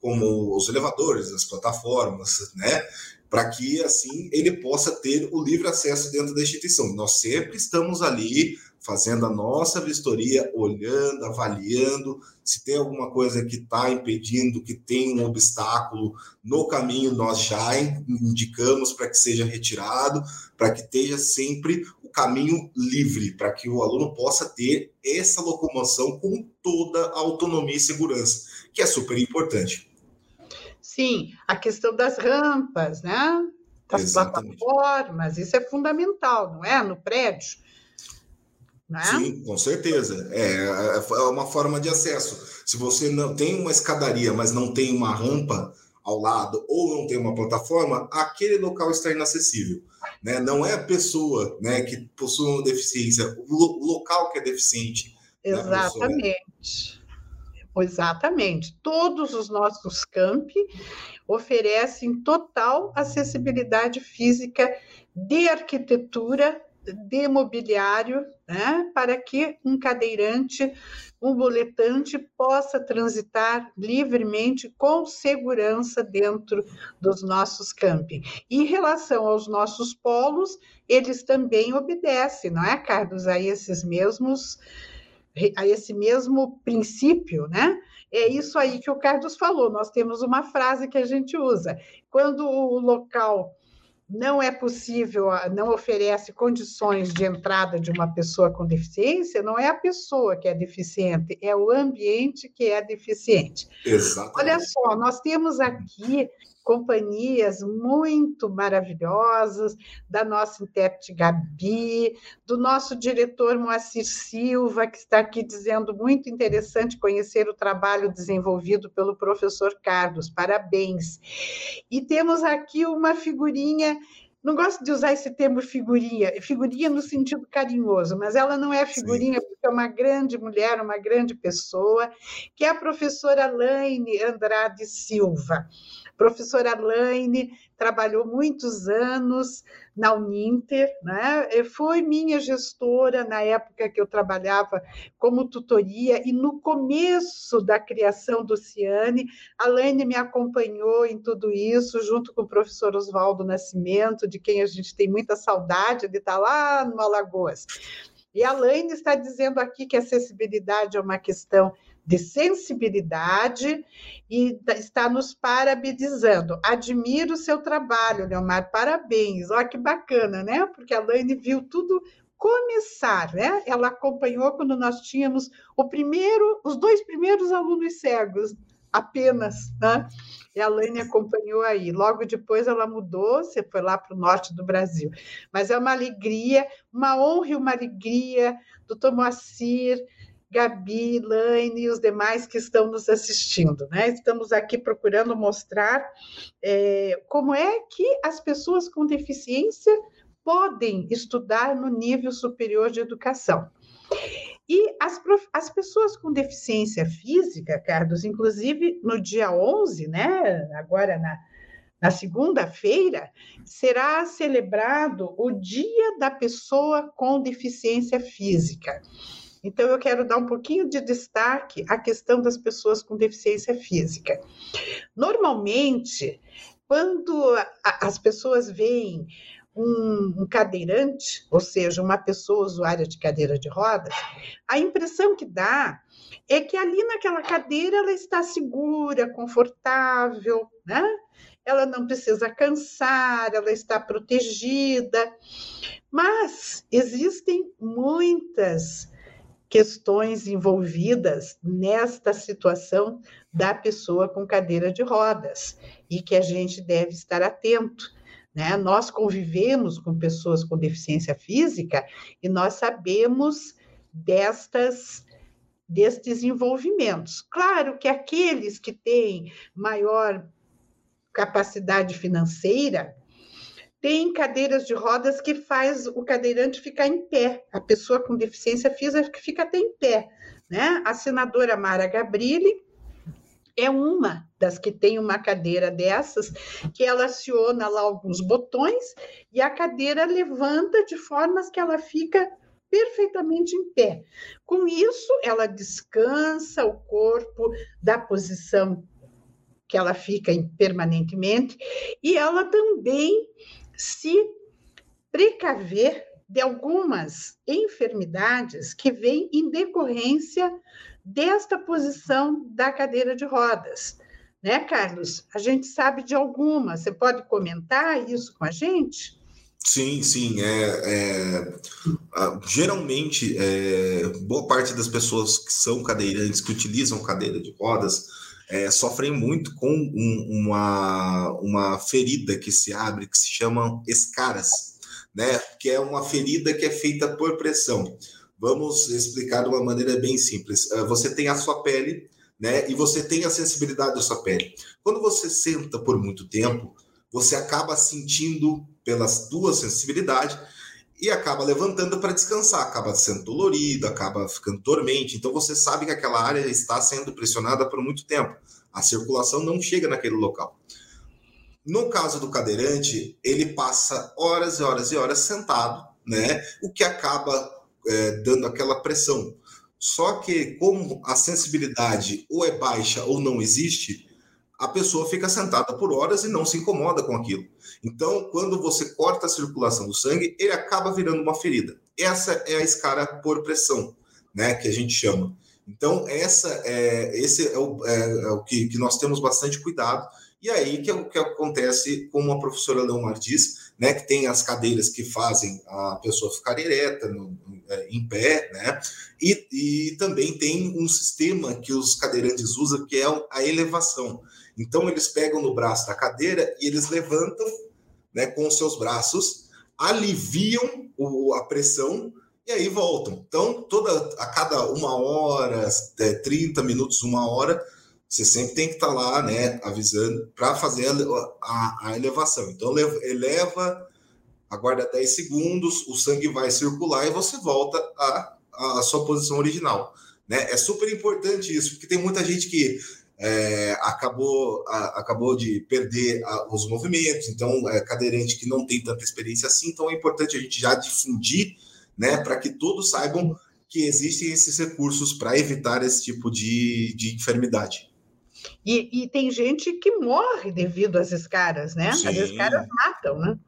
como os elevadores, as plataformas, né? Para que assim ele possa ter o livre acesso dentro da instituição. Nós sempre estamos ali fazendo a nossa vistoria, olhando, avaliando se tem alguma coisa que está impedindo, que tem um obstáculo no caminho, nós já indicamos para que seja retirado, para que esteja sempre o caminho livre, para que o aluno possa ter essa locomoção com toda a autonomia e segurança, que é super importante. Sim, a questão das rampas, né? Das Exatamente. plataformas, isso é fundamental, não é? No prédio. Né? Sim, com certeza. É, é, é uma forma de acesso. Se você não tem uma escadaria, mas não tem uma rampa ao lado ou não tem uma plataforma, aquele local está inacessível. Né? Não é a pessoa né, que possui uma deficiência, o local que é deficiente. Né, Exatamente. Exatamente. Todos os nossos campi oferecem total acessibilidade física de arquitetura, de mobiliário, né, para que um cadeirante, um boletante possa transitar livremente, com segurança, dentro dos nossos campi. Em relação aos nossos polos, eles também obedecem, não é, Carlos, a esses mesmos a esse mesmo princípio, né? É isso aí que o Carlos falou. Nós temos uma frase que a gente usa. Quando o local não é possível, não oferece condições de entrada de uma pessoa com deficiência, não é a pessoa que é deficiente, é o ambiente que é deficiente. Exatamente. Olha só, nós temos aqui companhias muito maravilhosas, da nossa intérprete Gabi, do nosso diretor Moacir Silva, que está aqui dizendo muito interessante conhecer o trabalho desenvolvido pelo professor Carlos, parabéns. E temos aqui uma figurinha não gosto de usar esse termo figurinha, figurinha no sentido carinhoso, mas ela não é figurinha Sim. porque é uma grande mulher, uma grande pessoa, que é a professora Laine Andrade Silva. Professora Laine trabalhou muitos anos na Uninter, né? foi minha gestora na época que eu trabalhava como tutoria, e no começo da criação do Ciane, a Laine me acompanhou em tudo isso, junto com o professor Oswaldo Nascimento, de quem a gente tem muita saudade, ele está lá no Alagoas. E a Laine está dizendo aqui que acessibilidade é uma questão de sensibilidade e está nos parabenizando. Admiro o seu trabalho, Leomar, parabéns. Olha que bacana, né? Porque a Laine viu tudo começar, né? Ela acompanhou quando nós tínhamos o primeiro, os dois primeiros alunos cegos, apenas, né? E a Laine acompanhou aí. Logo depois ela mudou, você foi lá para o norte do Brasil. Mas é uma alegria, uma honra e uma alegria, doutor Moacir, Gabi, Laine e os demais que estão nos assistindo. Né? Estamos aqui procurando mostrar é, como é que as pessoas com deficiência podem estudar no nível superior de educação. E as, as pessoas com deficiência física, Carlos, inclusive no dia 11, né, agora na, na segunda-feira, será celebrado o Dia da Pessoa com Deficiência Física. Então, eu quero dar um pouquinho de destaque à questão das pessoas com deficiência física. Normalmente, quando as pessoas veem um, cadeirante, ou seja, uma pessoa usuária de cadeira de rodas, a impressão que dá é que ali naquela cadeira ela está segura, confortável, né? Ela não precisa cansar, ela está protegida. Mas existem muitas questões envolvidas nesta situação da pessoa com cadeira de rodas e que a gente deve estar atento. Né? Nós convivemos com pessoas com deficiência física e nós sabemos destas destes envolvimentos. Claro que aqueles que têm maior capacidade financeira, tem cadeiras de rodas que faz o cadeirante ficar em pé, a pessoa com deficiência física fica até em pé. Né? A senadora Mara Gabrilli é uma das que tem uma cadeira dessas, que ela aciona lá alguns botões e a cadeira levanta de formas que ela fica perfeitamente em pé. Com isso, ela descansa o corpo da posição que ela fica permanentemente e ela também se precaver de algumas enfermidades que vêm em decorrência desta posição da cadeira de rodas. Né, Carlos? A gente sabe de algumas. Você pode comentar isso com a gente? Sim, sim. É, é geralmente, é, boa parte das pessoas que são cadeirantes, que utilizam cadeira de rodas, é, sofrem muito com um, uma, uma ferida que se abre, que se chamam escaras, né? Que é uma ferida que é feita por pressão. Vamos explicar de uma maneira bem simples. É, você tem a sua pele, né? E você tem a sensibilidade da sua pele. Quando você senta por muito tempo, você acaba sentindo pelas duas sensibilidades e acaba levantando para descansar, acaba sendo dolorido, acaba ficando dormente. Então você sabe que aquela área está sendo pressionada por muito tempo. A circulação não chega naquele local. No caso do cadeirante, ele passa horas e horas e horas sentado, né? O que acaba é, dando aquela pressão. Só que como a sensibilidade ou é baixa ou não existe, a pessoa fica sentada por horas e não se incomoda com aquilo. Então, quando você corta a circulação do sangue, ele acaba virando uma ferida. Essa é a escara por pressão, né, que a gente chama. Então, essa é, esse é o, é, é o que, que, nós temos bastante cuidado. E aí que é o que acontece, como a professora Leomar diz, né, que tem as cadeiras que fazem a pessoa ficar ereta, no, é, em pé, né? E, e também tem um sistema que os cadeirantes usam, que é a elevação. Então, eles pegam no braço da cadeira e eles levantam né, com os seus braços, aliviam o, a pressão e aí voltam. Então, toda a cada uma hora, 30 minutos, uma hora, você sempre tem que estar tá lá, né, avisando para fazer a, a, a, elevação. Então, eleva, aguarda 10 segundos, o sangue vai circular e você volta à, à sua posição original. Né? É super importante isso, porque tem muita gente que é, acabou, a, acabou de perder a, os movimentos, então é cadeirante que não tem tanta experiência assim, então é importante a gente já difundir, né, para que todos saibam que existem esses recursos para evitar esse tipo de, de enfermidade. E, e, tem gente que morre devido às escaras, né? Sim. As escaras matam, né?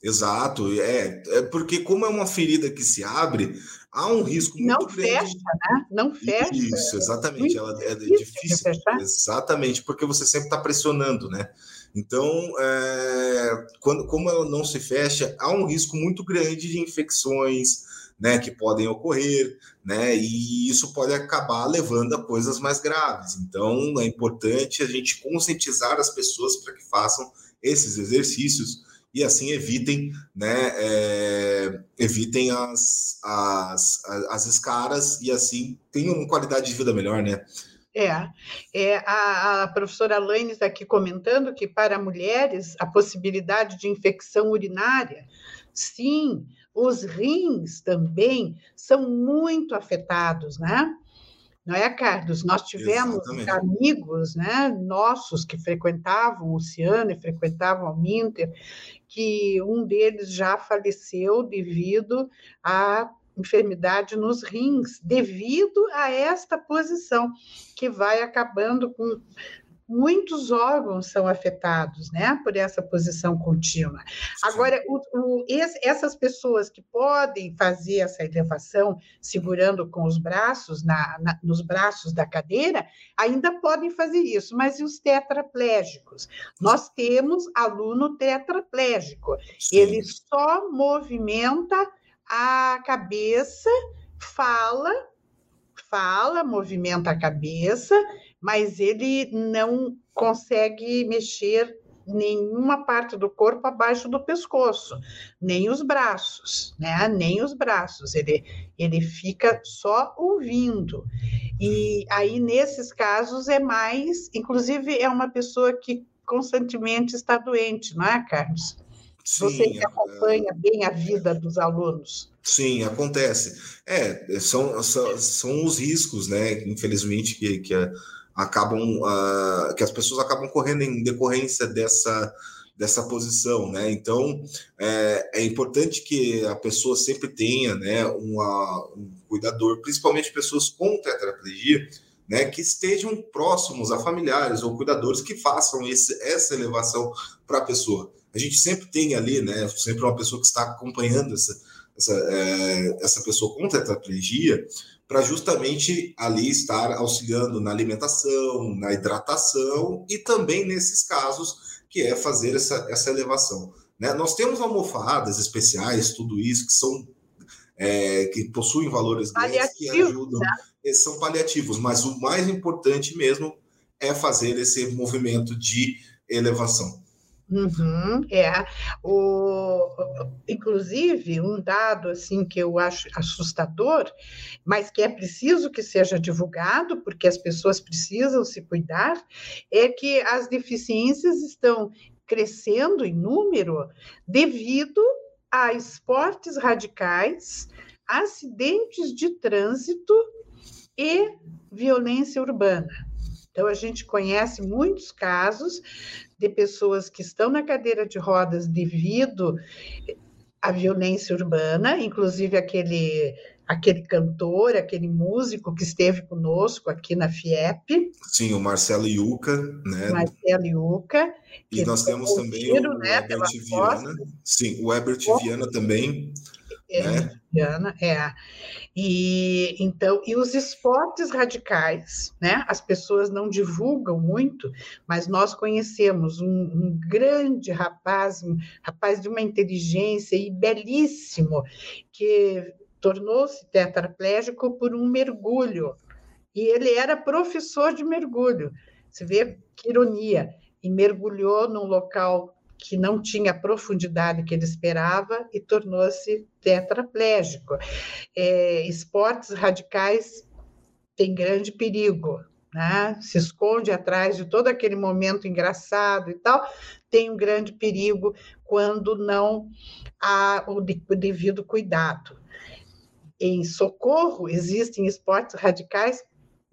Exato, é, é porque como é uma ferida que se abre, há um risco muito não grande. Fecha, né? Não fecha. Isso, exatamente. Ela é difícil. Exatamente, porque você sempre está pressionando, né? Então, é, quando, como ela não se fecha, há um risco muito grande de infecções, né, que podem ocorrer, né, e isso pode acabar levando a coisas mais graves. Então, é importante a gente conscientizar as pessoas para que façam esses exercícios e assim evitem, né, é, evitem as, as, as escaras e assim tenham uma qualidade de vida melhor, né? É, é a, a professora Laine está aqui comentando que para mulheres a possibilidade de infecção urinária, sim, os rins também são muito afetados, né? não é, Carlos? Nós tivemos Exatamente. amigos né, nossos que frequentavam o Ciano e frequentavam o Minter, que um deles já faleceu devido à enfermidade nos rins, devido a esta posição, que vai acabando com muitos órgãos são afetados né, por essa posição contínua. Agora, o, o, esse, essas pessoas que podem fazer essa elevação segurando com os braços na, na, nos braços da cadeira, ainda podem fazer isso, mas e os tetraplégicos? Nós temos aluno tetraplégico, Sim. ele só movimenta a cabeça, fala, fala, movimenta a cabeça mas ele não consegue mexer nenhuma parte do corpo abaixo do pescoço, nem os braços, né? Nem os braços. Ele, ele fica só ouvindo. E aí, nesses casos, é mais. Inclusive, é uma pessoa que constantemente está doente, não é, Carlos? Sim, Você que acompanha é... bem a vida dos alunos. Sim, acontece. É, são, são, são os riscos, né? Infelizmente, que, que acabam uh, que as pessoas acabam correndo em decorrência dessa dessa posição, né? Então é, é importante que a pessoa sempre tenha, né, uma, um cuidador, principalmente pessoas com tetraplegia, né, que estejam próximos a familiares ou cuidadores que façam esse, essa elevação para a pessoa. A gente sempre tem ali, né, sempre uma pessoa que está acompanhando essa, essa, é, essa pessoa com tetraplegia, para justamente ali estar auxiliando na alimentação, na hidratação e também nesses casos que é fazer essa, essa elevação. Né? Nós temos almofadas especiais, tudo isso, que são é, que possuem valores grandes que ajudam, né? são paliativos, mas o mais importante mesmo é fazer esse movimento de elevação. Uhum, é. O, inclusive, um dado assim que eu acho assustador, mas que é preciso que seja divulgado, porque as pessoas precisam se cuidar, é que as deficiências estão crescendo em número devido a esportes radicais, acidentes de trânsito e violência urbana. Então, a gente conhece muitos casos de pessoas que estão na cadeira de rodas devido à violência urbana, inclusive aquele aquele cantor, aquele músico que esteve conosco aqui na FIEP. Sim, o Marcelo Iuca, né? Marcelo Iuca. E nós temos também tiro, o, né, Herbert Viana. Sim, o Herbert Viana também. É, né? É. E então, e os esportes radicais, né? As pessoas não divulgam muito, mas nós conhecemos um, um grande rapaz, um rapaz de uma inteligência e belíssimo, que tornou-se tetraplégico por um mergulho. E ele era professor de mergulho. Você vê que ironia. E mergulhou num local que não tinha a profundidade que ele esperava e tornou-se tetraplégico. É, esportes radicais têm grande perigo, né? se esconde atrás de todo aquele momento engraçado e tal, tem um grande perigo quando não há o devido cuidado. Em socorro, existem esportes radicais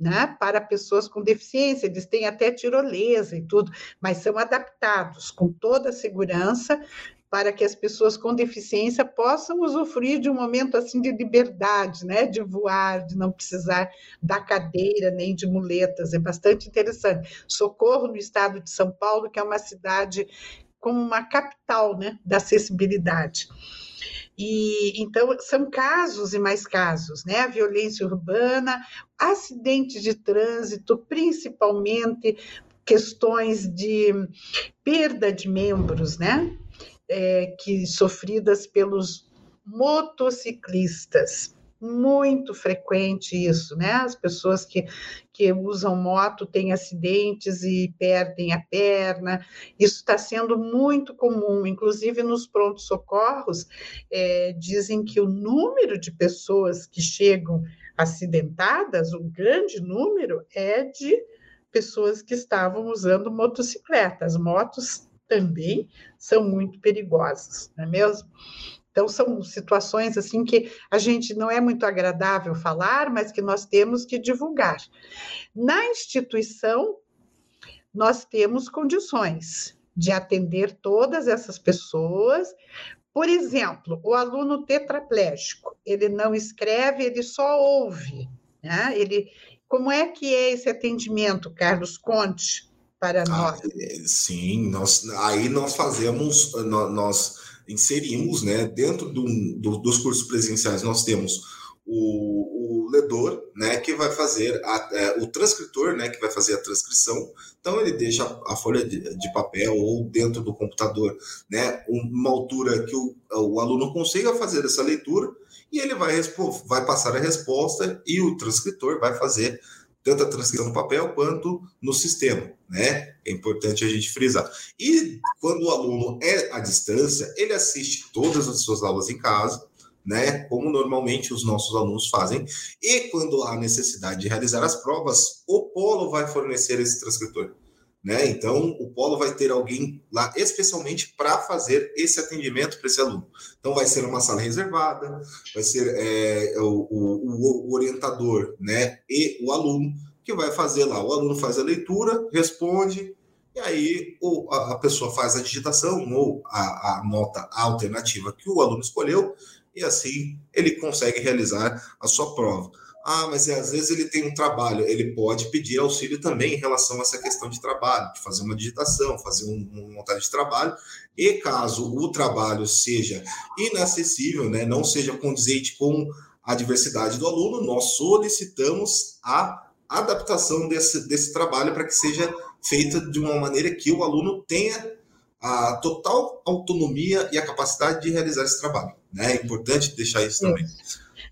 né, para pessoas com deficiência, eles têm até tirolesa e tudo, mas são adaptados com toda a segurança para que as pessoas com deficiência possam usufruir de um momento assim de liberdade, né, de voar, de não precisar da cadeira nem de muletas, é bastante interessante. Socorro no estado de São Paulo, que é uma cidade como uma capital, né, da acessibilidade. E então são casos e mais casos, né? A violência urbana, acidentes de trânsito, principalmente questões de perda de membros, né? É, que sofridas pelos motociclistas muito frequente isso, né? As pessoas que, que usam moto têm acidentes e perdem a perna. Isso está sendo muito comum, inclusive nos prontos socorros é, dizem que o número de pessoas que chegam acidentadas, o grande número é de pessoas que estavam usando motocicleta. As motos também são muito perigosas, não é mesmo? Então, são situações assim que a gente não é muito agradável falar, mas que nós temos que divulgar. Na instituição, nós temos condições de atender todas essas pessoas. Por exemplo, o aluno tetraplégico, ele não escreve, ele só ouve. Né? Ele, como é que é esse atendimento, Carlos Conte, para ah, nós? É, sim, nós, aí nós fazemos, nós inserimos, né, dentro do, do, dos cursos presenciais, nós temos o, o ledor, né, que vai fazer, a, é, o transcritor, né, que vai fazer a transcrição. Então, ele deixa a, folha de, de, papel ou dentro do computador, né, uma altura que o, o aluno consiga fazer essa leitura e ele vai, vai passar a resposta e o transcritor vai fazer tanto a transcrição no papel quanto no sistema, né? É importante a gente frisar. E quando o aluno é à distância, ele assiste todas as suas aulas em casa, né? Como normalmente os nossos alunos fazem. E quando há necessidade de realizar as provas, o Polo vai fornecer esse transcritor. Né? Então, o polo vai ter alguém lá especialmente para fazer esse atendimento para esse aluno. Então, vai ser uma sala reservada, vai ser é, o, o, o, orientador né? e o aluno que vai fazer lá. O aluno faz a leitura, responde, e aí ou a, pessoa faz a digitação ou a, a nota alternativa que o aluno escolheu, e assim ele consegue realizar a sua prova. Ah, mas é, às vezes ele tem um trabalho, ele pode pedir auxílio também em relação a essa questão de trabalho, de fazer uma digitação, fazer um, uma montagem de trabalho. E caso o trabalho seja inacessível, né, não seja condizente com a diversidade do aluno, nós solicitamos a adaptação desse, desse trabalho para que seja feita de uma maneira que o aluno tenha a total autonomia e a capacidade de realizar esse trabalho. Né? É importante deixar isso também.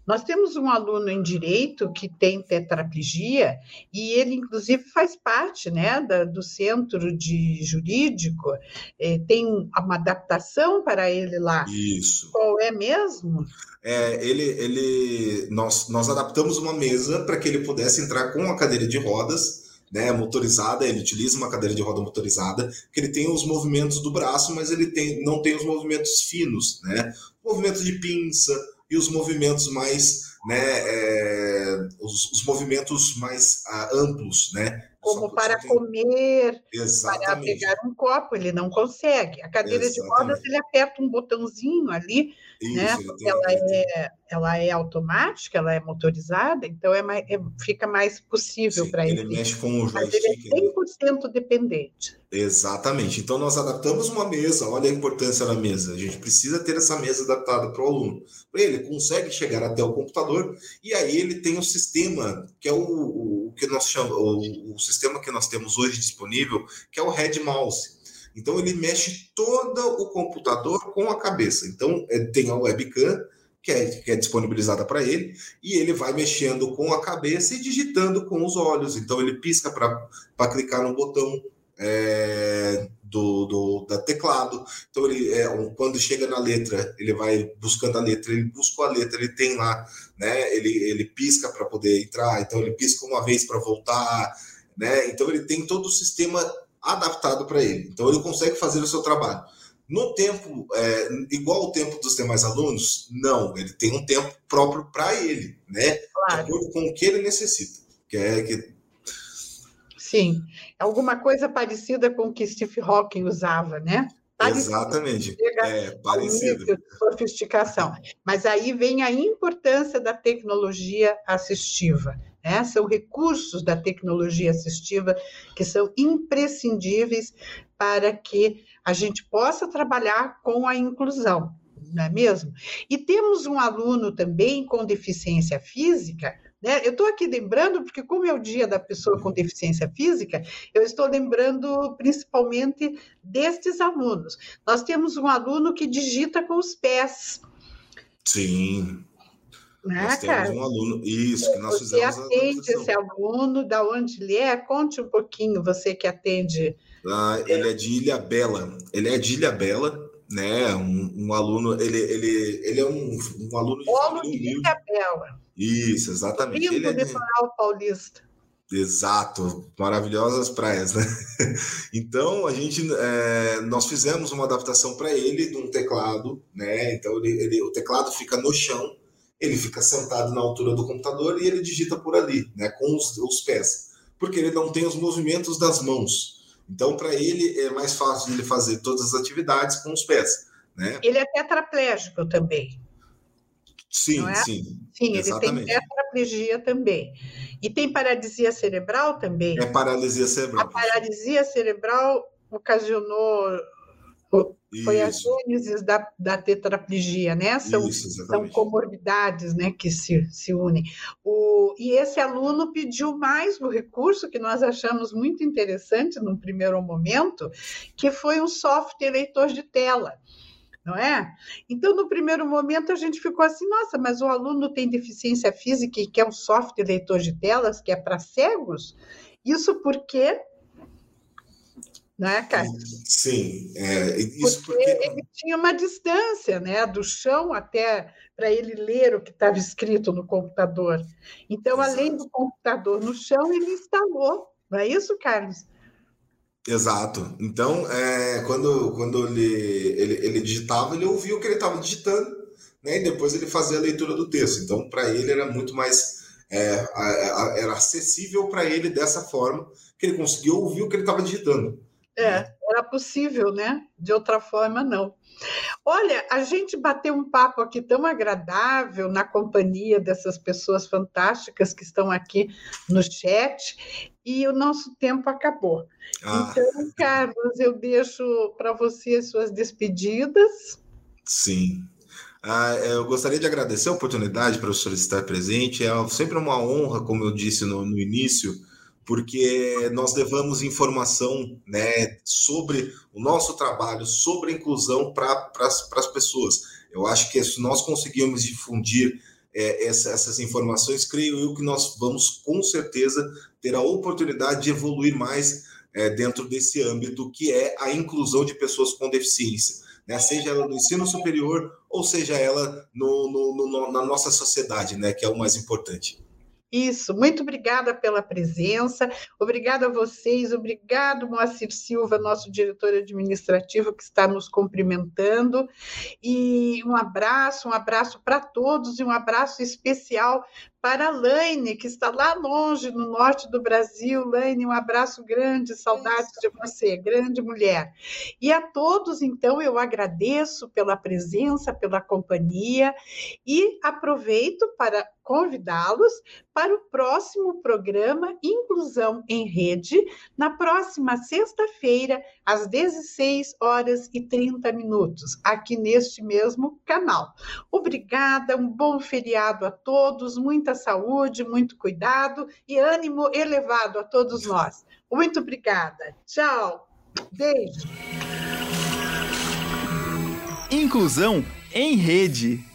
Nós temos um aluno em direito que tem tetraplegia e ele, inclusive, faz parte né, da, do centro de jurídico. É, tem uma adaptação para ele lá. Isso. Qual é mesmo? É, ele, ele, nós, nós adaptamos uma mesa para que ele pudesse entrar com a cadeira de rodas né, motorizada, ele utiliza uma cadeira de roda motorizada, que ele tem os movimentos do braço, mas ele tem, não tem os movimentos finos, né? Movimento de pinça, e os movimentos mais, né, é, os, os, movimentos mais ah, amplos, né? Como só, para tem... comer, Exatamente. para pegar um copo, ele não consegue. A cadeira Exatamente. de rodas, ele aperta um botãozinho ali, Isso, né? ela, é, ela é automática, ela é motorizada, então é mais, é, fica mais possível para ele. Ele mexe com o joystick. Mas ele é 100% dependente. Exatamente. Então, nós adaptamos uma mesa, olha a importância da mesa. A gente precisa ter essa mesa adaptada para o aluno. Ele consegue chegar até o computador e aí ele tem o sistema, que é o, o que nós chamamos, o, o, sistema que nós temos hoje disponível, que é o Head Mouse. Então, ele mexe todo o computador com a cabeça. Então, é, tem a webcam, que é, que é disponibilizada para ele, e ele vai mexendo com a cabeça e digitando com os olhos. Então, ele pisca para clicar no botão é, do, do da teclado. Então, ele, é, quando chega na letra, ele vai buscando a letra, ele busca a letra, ele tem lá, né? Ele, ele pisca para poder entrar, então ele pisca uma vez para voltar, né? Então, ele tem todo o sistema adaptado para ele. Então, ele consegue fazer o seu trabalho. No tempo, é, igual o tempo dos demais alunos, não, ele tem um tempo próprio para ele, né? Claro. De acordo com o que ele necessita. Que é que Sim, alguma coisa parecida com o que Steve Hawking usava, né? Parecido, Exatamente, é parecido. De sofisticação. Mas aí vem a importância da tecnologia assistiva. Né? São recursos da tecnologia assistiva que são imprescindíveis para que a gente possa trabalhar com a inclusão, não é mesmo? E temos um aluno também com deficiência física né? Eu estou aqui lembrando, porque, como é o dia da pessoa com deficiência física, eu estou lembrando principalmente destes alunos. Nós temos um aluno que digita com os pés. Sim. Né, nós temos cara? um aluno, isso, que nós você fizemos. Você atende esse aluno, da onde ele é? Conte um pouquinho, você que atende. Ah, ele é de Ilha Bela. Ele é de Ilha Bela, né? Um, um aluno, ele, ele, ele é um, um aluno de Polo de Ilha Bela. Isso, exatamente. Lindo Ele é litoral paulista. Exato, maravilhosas praias, né? Então a gente, é, nós fizemos uma adaptação para ele de um teclado, né? Então ele, ele, o teclado fica no chão, ele fica sentado na altura do computador e ele digita por ali, né? Com os, os pés, porque ele não tem os movimentos das mãos. Então para ele é mais fácil ele fazer todas as atividades com os pés, né? Ele é tetraplégico também. Sim, é? sim. Sim, exatamente. ele tem tetraplegia também. E tem paralisia cerebral também. É paralisia cerebral. A paralisia cerebral ocasionou. Foi a gênesis da, da tetraplegia, né? São, Isso, são comorbidades né, que se, se unem. O, e esse aluno pediu mais o recurso que nós achamos muito interessante num primeiro momento, que foi um software leitor de tela não é? Então, no primeiro momento, a gente ficou assim, nossa, mas o aluno tem deficiência física e quer um software leitor de telas que é para cegos? Isso porque né, cara? Sim, é, isso porque, porque, ele tinha uma distância, né, do chão até para ele ler o que estava escrito no computador. Então, Exato. além do computador no chão, ele instalou, não é isso, Carlos? Exato. Então, é, quando, quando ele, ele, ele digitava, ele ouvia o que ele estava digitando, né? E depois ele fazia a leitura do texto. Então, para ele era muito mais é, era acessível para ele dessa forma que ele conseguiu ouvir o que ele estava digitando. É, era possível, né? De outra forma, não. Olha, a gente bateu um papo aqui tão agradável na companhia dessas pessoas fantásticas que estão aqui no chat e o nosso tempo acabou. Ah. Então, Carlos, eu deixo para você as suas despedidas. Sim. Ah, eu gostaria de agradecer a oportunidade, professor, de estar presente. É sempre uma honra, como eu disse no, no início, porque nós levamos informação né, sobre o nosso trabalho, sobre a inclusão para as pessoas. Eu acho que se nós conseguirmos difundir é, essa, essas informações, creio eu que nós vamos com certeza ter a oportunidade de evoluir mais é, dentro desse âmbito que é a inclusão de pessoas com deficiência, né? seja ela no ensino superior ou seja ela no, no, no, na nossa sociedade, né? que é o mais importante. Isso, muito obrigada pela presença, obrigada a vocês, obrigado, Moacir Silva, nosso diretor administrativo, que está nos cumprimentando, e um abraço, um abraço para todos e um abraço especial para a Laine, que está lá longe, no norte do Brasil. Laine, um abraço grande, saudades de você, grande mulher. E a todos, então, eu agradeço pela presença, pela companhia e aproveito para convidá-los para o próximo programa Inclusão em Rede, na próxima sexta-feira, às 16 horas e 30 minutos, aqui neste mesmo canal. Obrigada, um bom feriado a todos, muita saúde, muito cuidado e ânimo elevado a todos nós. Muito obrigada. Tchau. Beijo. Inclusão em Rede.